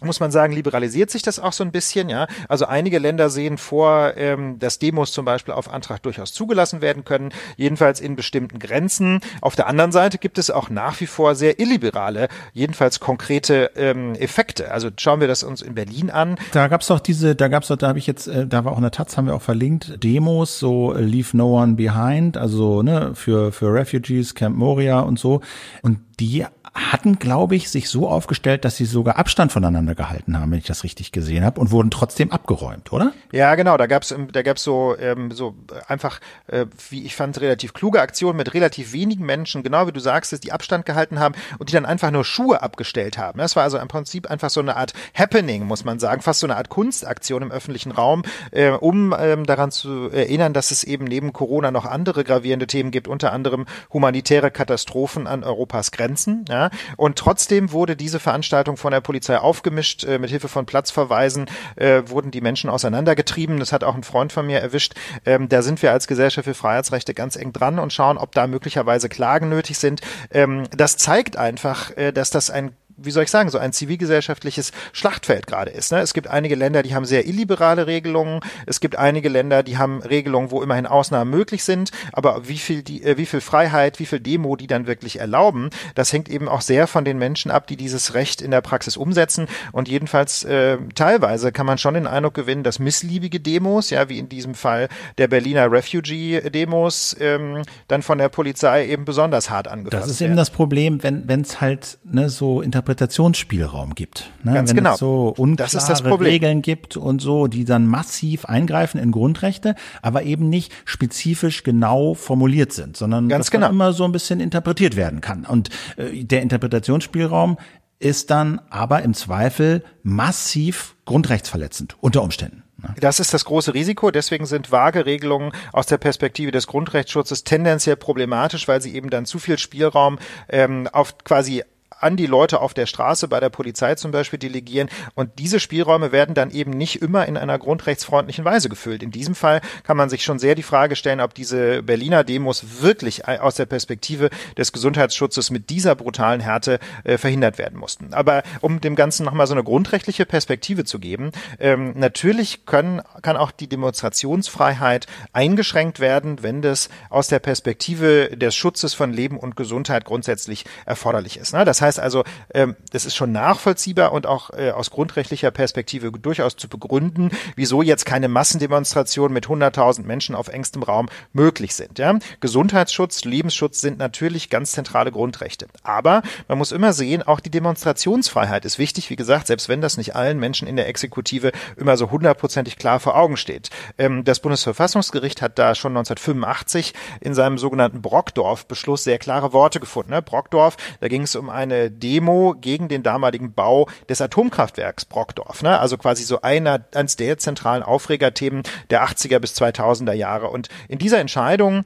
muss man sagen, liberalisiert sich das auch so ein bisschen, ja. Also einige Länder sehen vor, ähm, dass Demos zum Beispiel auf Antrag durchaus zugelassen werden können, jedenfalls in bestimmten Grenzen. Auf der anderen Seite gibt es auch nach wie vor sehr illiberale, jedenfalls konkrete ähm, Effekte. Also schauen wir das uns in Berlin an. Da gab's doch diese, da gab's doch, da habe ich jetzt, äh, da war auch in der Taz, haben wir auch verlinkt, Demos, so Leave No One Behind, also ne, für, für Refugees, Camp Moria und so. Und die hatten, glaube ich, sich so aufgestellt, dass sie sogar Abstand voneinander gehalten haben, wenn ich das richtig gesehen habe, und wurden trotzdem abgeräumt, oder? Ja, genau. Da gab's da gab's so ähm, so einfach, äh, wie ich fand, relativ kluge Aktionen mit relativ wenigen Menschen, genau wie du sagst, die Abstand gehalten haben und die dann einfach nur Schuhe abgestellt haben. Das war also im Prinzip einfach so eine Art Happening, muss man sagen, fast so eine Art Kunstaktion im öffentlichen Raum, äh, um ähm, daran zu erinnern, dass es eben neben Corona noch andere gravierende Themen gibt, unter anderem humanitäre Katastrophen an Europas Grenzen. Ja, und trotzdem wurde diese Veranstaltung von der Polizei aufgemischt. Äh, mit Hilfe von Platzverweisen äh, wurden die Menschen auseinandergetrieben. Das hat auch ein Freund von mir erwischt. Ähm, da sind wir als Gesellschaft für Freiheitsrechte ganz eng dran und schauen, ob da möglicherweise Klagen nötig sind. Ähm, das zeigt einfach, äh, dass das ein wie soll ich sagen, so ein zivilgesellschaftliches Schlachtfeld gerade ist. Ne? Es gibt einige Länder, die haben sehr illiberale Regelungen. Es gibt einige Länder, die haben Regelungen, wo immerhin Ausnahmen möglich sind. Aber wie viel, die, äh, wie viel Freiheit, wie viel Demo die dann wirklich erlauben, das hängt eben auch sehr von den Menschen ab, die dieses Recht in der Praxis umsetzen. Und jedenfalls äh, teilweise kann man schon den Eindruck gewinnen, dass missliebige Demos, ja, wie in diesem Fall der Berliner Refugee-Demos, ähm, dann von der Polizei eben besonders hart angefasst werden. Das ist eben das Problem, wenn es halt ne, so Interpretationen Interpretationsspielraum gibt. Ne? Ganz Wenn genau. es so unklare Regeln gibt und so, die dann massiv eingreifen in Grundrechte, aber eben nicht spezifisch genau formuliert sind, sondern Ganz das genau. immer so ein bisschen interpretiert werden kann. Und äh, der Interpretationsspielraum ist dann aber im Zweifel massiv grundrechtsverletzend unter Umständen. Ne? Das ist das große Risiko. Deswegen sind vage Regelungen aus der Perspektive des Grundrechtsschutzes tendenziell problematisch, weil sie eben dann zu viel Spielraum ähm, auf quasi an die Leute auf der Straße bei der Polizei zum Beispiel delegieren. Und diese Spielräume werden dann eben nicht immer in einer grundrechtsfreundlichen Weise gefüllt. In diesem Fall kann man sich schon sehr die Frage stellen, ob diese Berliner Demos wirklich aus der Perspektive des Gesundheitsschutzes mit dieser brutalen Härte äh, verhindert werden mussten. Aber um dem Ganzen nochmal so eine grundrechtliche Perspektive zu geben, ähm, natürlich können, kann auch die Demonstrationsfreiheit eingeschränkt werden, wenn das aus der Perspektive des Schutzes von Leben und Gesundheit grundsätzlich erforderlich ist. Ne? Das heißt, heißt also, ähm, das ist schon nachvollziehbar und auch äh, aus grundrechtlicher Perspektive durchaus zu begründen, wieso jetzt keine Massendemonstrationen mit 100.000 Menschen auf engstem Raum möglich sind. Ja? Gesundheitsschutz, Lebensschutz sind natürlich ganz zentrale Grundrechte. Aber man muss immer sehen, auch die Demonstrationsfreiheit ist wichtig, wie gesagt, selbst wenn das nicht allen Menschen in der Exekutive immer so hundertprozentig klar vor Augen steht. Ähm, das Bundesverfassungsgericht hat da schon 1985 in seinem sogenannten Brockdorf-Beschluss sehr klare Worte gefunden. Ne? Brockdorf, da ging es um eine Demo gegen den damaligen Bau des Atomkraftwerks Brockdorf. Ne? Also quasi so einer, eines der zentralen Aufregerthemen der 80er bis 2000er Jahre. Und in dieser Entscheidung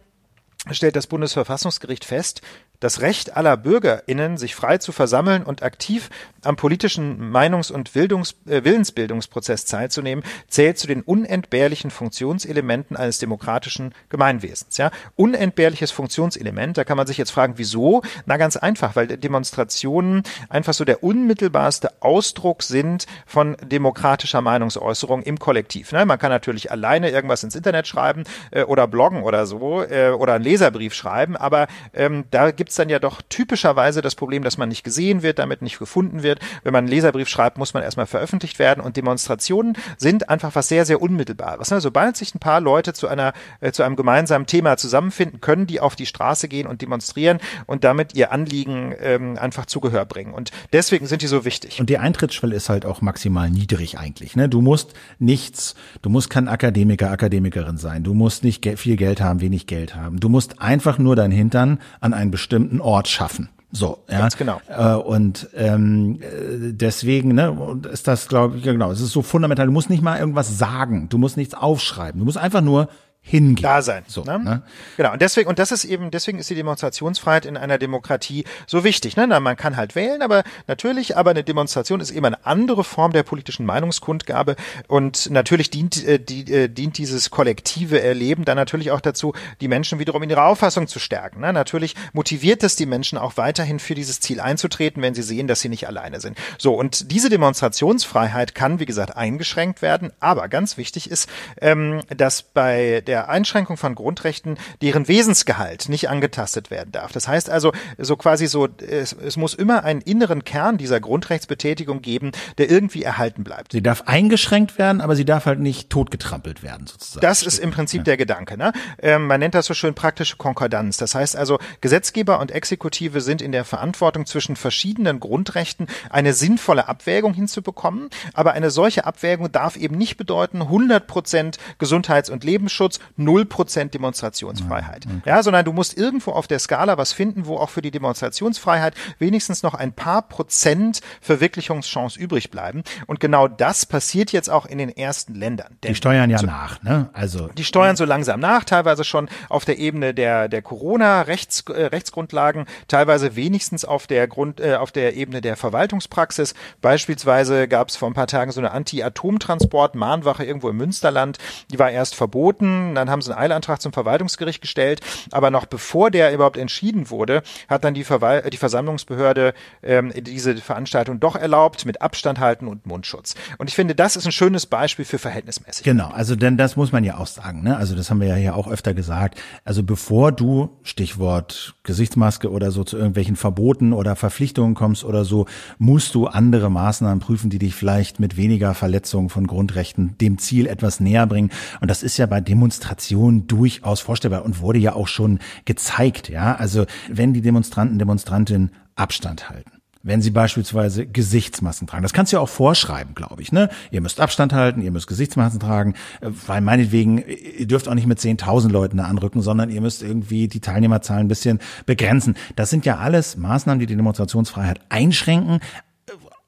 stellt das Bundesverfassungsgericht fest, das Recht aller BürgerInnen, sich frei zu versammeln und aktiv am politischen Meinungs- und Bildungs äh, Willensbildungsprozess teilzunehmen, zählt zu den unentbehrlichen Funktionselementen eines demokratischen Gemeinwesens. Ja? Unentbehrliches Funktionselement, da kann man sich jetzt fragen, wieso? Na ganz einfach, weil Demonstrationen einfach so der unmittelbarste Ausdruck sind von demokratischer Meinungsäußerung im Kollektiv. Ne? Man kann natürlich alleine irgendwas ins Internet schreiben äh, oder bloggen oder so äh, oder einen Leserbrief schreiben, aber ähm, da gibt gibt's dann ja doch typischerweise das Problem, dass man nicht gesehen wird, damit nicht gefunden wird. Wenn man einen Leserbrief schreibt, muss man erstmal veröffentlicht werden und Demonstrationen sind einfach was sehr, sehr Unmittelbares. Ne? Sobald sich ein paar Leute zu einer, äh, zu einem gemeinsamen Thema zusammenfinden, können die auf die Straße gehen und demonstrieren und damit ihr Anliegen ähm, einfach zu Gehör bringen. Und deswegen sind die so wichtig. Und die Eintrittsschwelle ist halt auch maximal niedrig eigentlich. Ne? Du musst nichts, du musst kein Akademiker, Akademikerin sein. Du musst nicht viel Geld haben, wenig Geld haben. Du musst einfach nur dein Hintern an einen bestimmten bestimmten Ort schaffen. So, ja. Ganz genau. Äh, und ähm, deswegen, ne, ist das, glaube ich, genau, es ist so fundamental. Du musst nicht mal irgendwas sagen, du musst nichts aufschreiben, du musst einfach nur hingehen. Da sein. So, ne? Ne? Genau. Und deswegen, und das ist eben, deswegen ist die Demonstrationsfreiheit in einer Demokratie so wichtig. Ne? Na, man kann halt wählen, aber natürlich, aber eine Demonstration ist eben eine andere Form der politischen Meinungskundgabe. Und natürlich dient, äh, die, äh, dient dieses kollektive Erleben dann natürlich auch dazu, die Menschen wiederum in ihrer Auffassung zu stärken. Ne? Natürlich motiviert es die Menschen auch weiterhin für dieses Ziel einzutreten, wenn sie sehen, dass sie nicht alleine sind. So, und diese Demonstrationsfreiheit kann, wie gesagt, eingeschränkt werden. Aber ganz wichtig ist, ähm, dass bei der der Einschränkung von Grundrechten deren Wesensgehalt nicht angetastet werden darf. Das heißt also, so quasi so, es, es muss immer einen inneren Kern dieser Grundrechtsbetätigung geben, der irgendwie erhalten bleibt. Sie darf eingeschränkt werden, aber sie darf halt nicht totgetrampelt werden, sozusagen. Das ist im Prinzip ja. der Gedanke. Ne? Ähm, man nennt das so schön praktische Konkordanz. Das heißt also, Gesetzgeber und Exekutive sind in der Verantwortung zwischen verschiedenen Grundrechten eine sinnvolle Abwägung hinzubekommen. Aber eine solche Abwägung darf eben nicht bedeuten 100 Prozent Gesundheits- und Lebensschutz, null Prozent Demonstrationsfreiheit. Okay. Ja, sondern du musst irgendwo auf der Skala was finden, wo auch für die Demonstrationsfreiheit wenigstens noch ein paar Prozent Verwirklichungschance übrig bleiben. Und genau das passiert jetzt auch in den ersten Ländern. Denn die steuern ja so, nach, ne? Also die steuern so langsam nach, teilweise schon auf der Ebene der der Corona-Rechts, äh, Rechtsgrundlagen, teilweise wenigstens auf der Grund äh, auf der Ebene der Verwaltungspraxis. Beispielsweise gab es vor ein paar Tagen so eine Anti-Atomtransport-Mahnwache irgendwo im Münsterland. Die war erst verboten, dann haben sie einen Eilantrag zum Verwaltungsgericht gestellt, aber noch bevor der überhaupt entschieden wurde, hat dann die, Verwal die Versammlungsbehörde ähm, diese Veranstaltung doch erlaubt mit Abstand halten und Mundschutz. Und ich finde, das ist ein schönes Beispiel für verhältnismäßig. Genau, also denn das muss man ja auch sagen, ne? Also das haben wir ja hier auch öfter gesagt. Also bevor du Stichwort Gesichtsmaske oder so zu irgendwelchen Verboten oder Verpflichtungen kommst oder so, musst du andere Maßnahmen prüfen, die dich vielleicht mit weniger Verletzungen von Grundrechten dem Ziel etwas näher bringen. Und das ist ja bei Demonstrationen Demonstration durchaus vorstellbar und wurde ja auch schon gezeigt, ja. Also wenn die Demonstranten, Demonstrantinnen Abstand halten wenn sie beispielsweise Gesichtsmasken tragen. Das kannst du ja auch vorschreiben, glaube ich. Ne? Ihr müsst Abstand halten, ihr müsst Gesichtsmasken tragen, äh, weil meinetwegen, ihr dürft auch nicht mit 10.000 Leuten da anrücken, sondern ihr müsst irgendwie die Teilnehmerzahlen ein bisschen begrenzen. Das sind ja alles Maßnahmen, die die Demonstrationsfreiheit einschränken,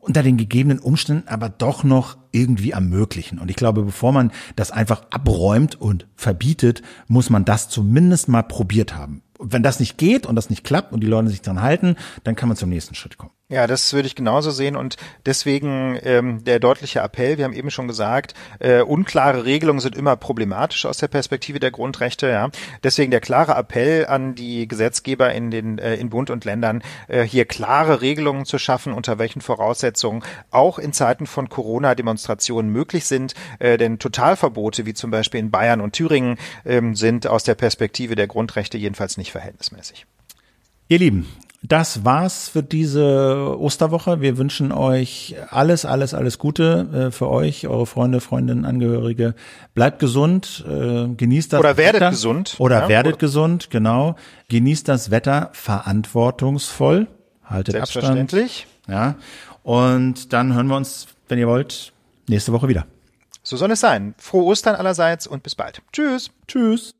unter den gegebenen Umständen aber doch noch irgendwie ermöglichen. Und ich glaube, bevor man das einfach abräumt und verbietet, muss man das zumindest mal probiert haben. Und wenn das nicht geht und das nicht klappt und die Leute sich dran halten, dann kann man zum nächsten Schritt kommen. Ja, das würde ich genauso sehen und deswegen ähm, der deutliche Appell, wir haben eben schon gesagt, äh, unklare Regelungen sind immer problematisch aus der Perspektive der Grundrechte. Ja. Deswegen der klare Appell an die Gesetzgeber in den äh, in Bund und Ländern, äh, hier klare Regelungen zu schaffen, unter welchen Voraussetzungen auch in Zeiten von Corona-Demonstrationen möglich sind. Äh, denn Totalverbote, wie zum Beispiel in Bayern und Thüringen, äh, sind aus der Perspektive der Grundrechte jedenfalls nicht verhältnismäßig. Ihr Lieben, das war's für diese Osterwoche. Wir wünschen euch alles, alles, alles Gute äh, für euch, eure Freunde, Freundinnen, Angehörige. Bleibt gesund, äh, genießt das Oder werdet Wetter. gesund. Oder Ja, werdet oder- gesund, genau. Genießt das Wetter verantwortungsvoll. Haltet Abstand. Selbstverständlich. Ja. Und dann hören wir uns, wenn ihr wollt, nächste Woche wieder. So soll es sein. Frohe Ostern allerseits und bis bald. Tschüss. Tschüss.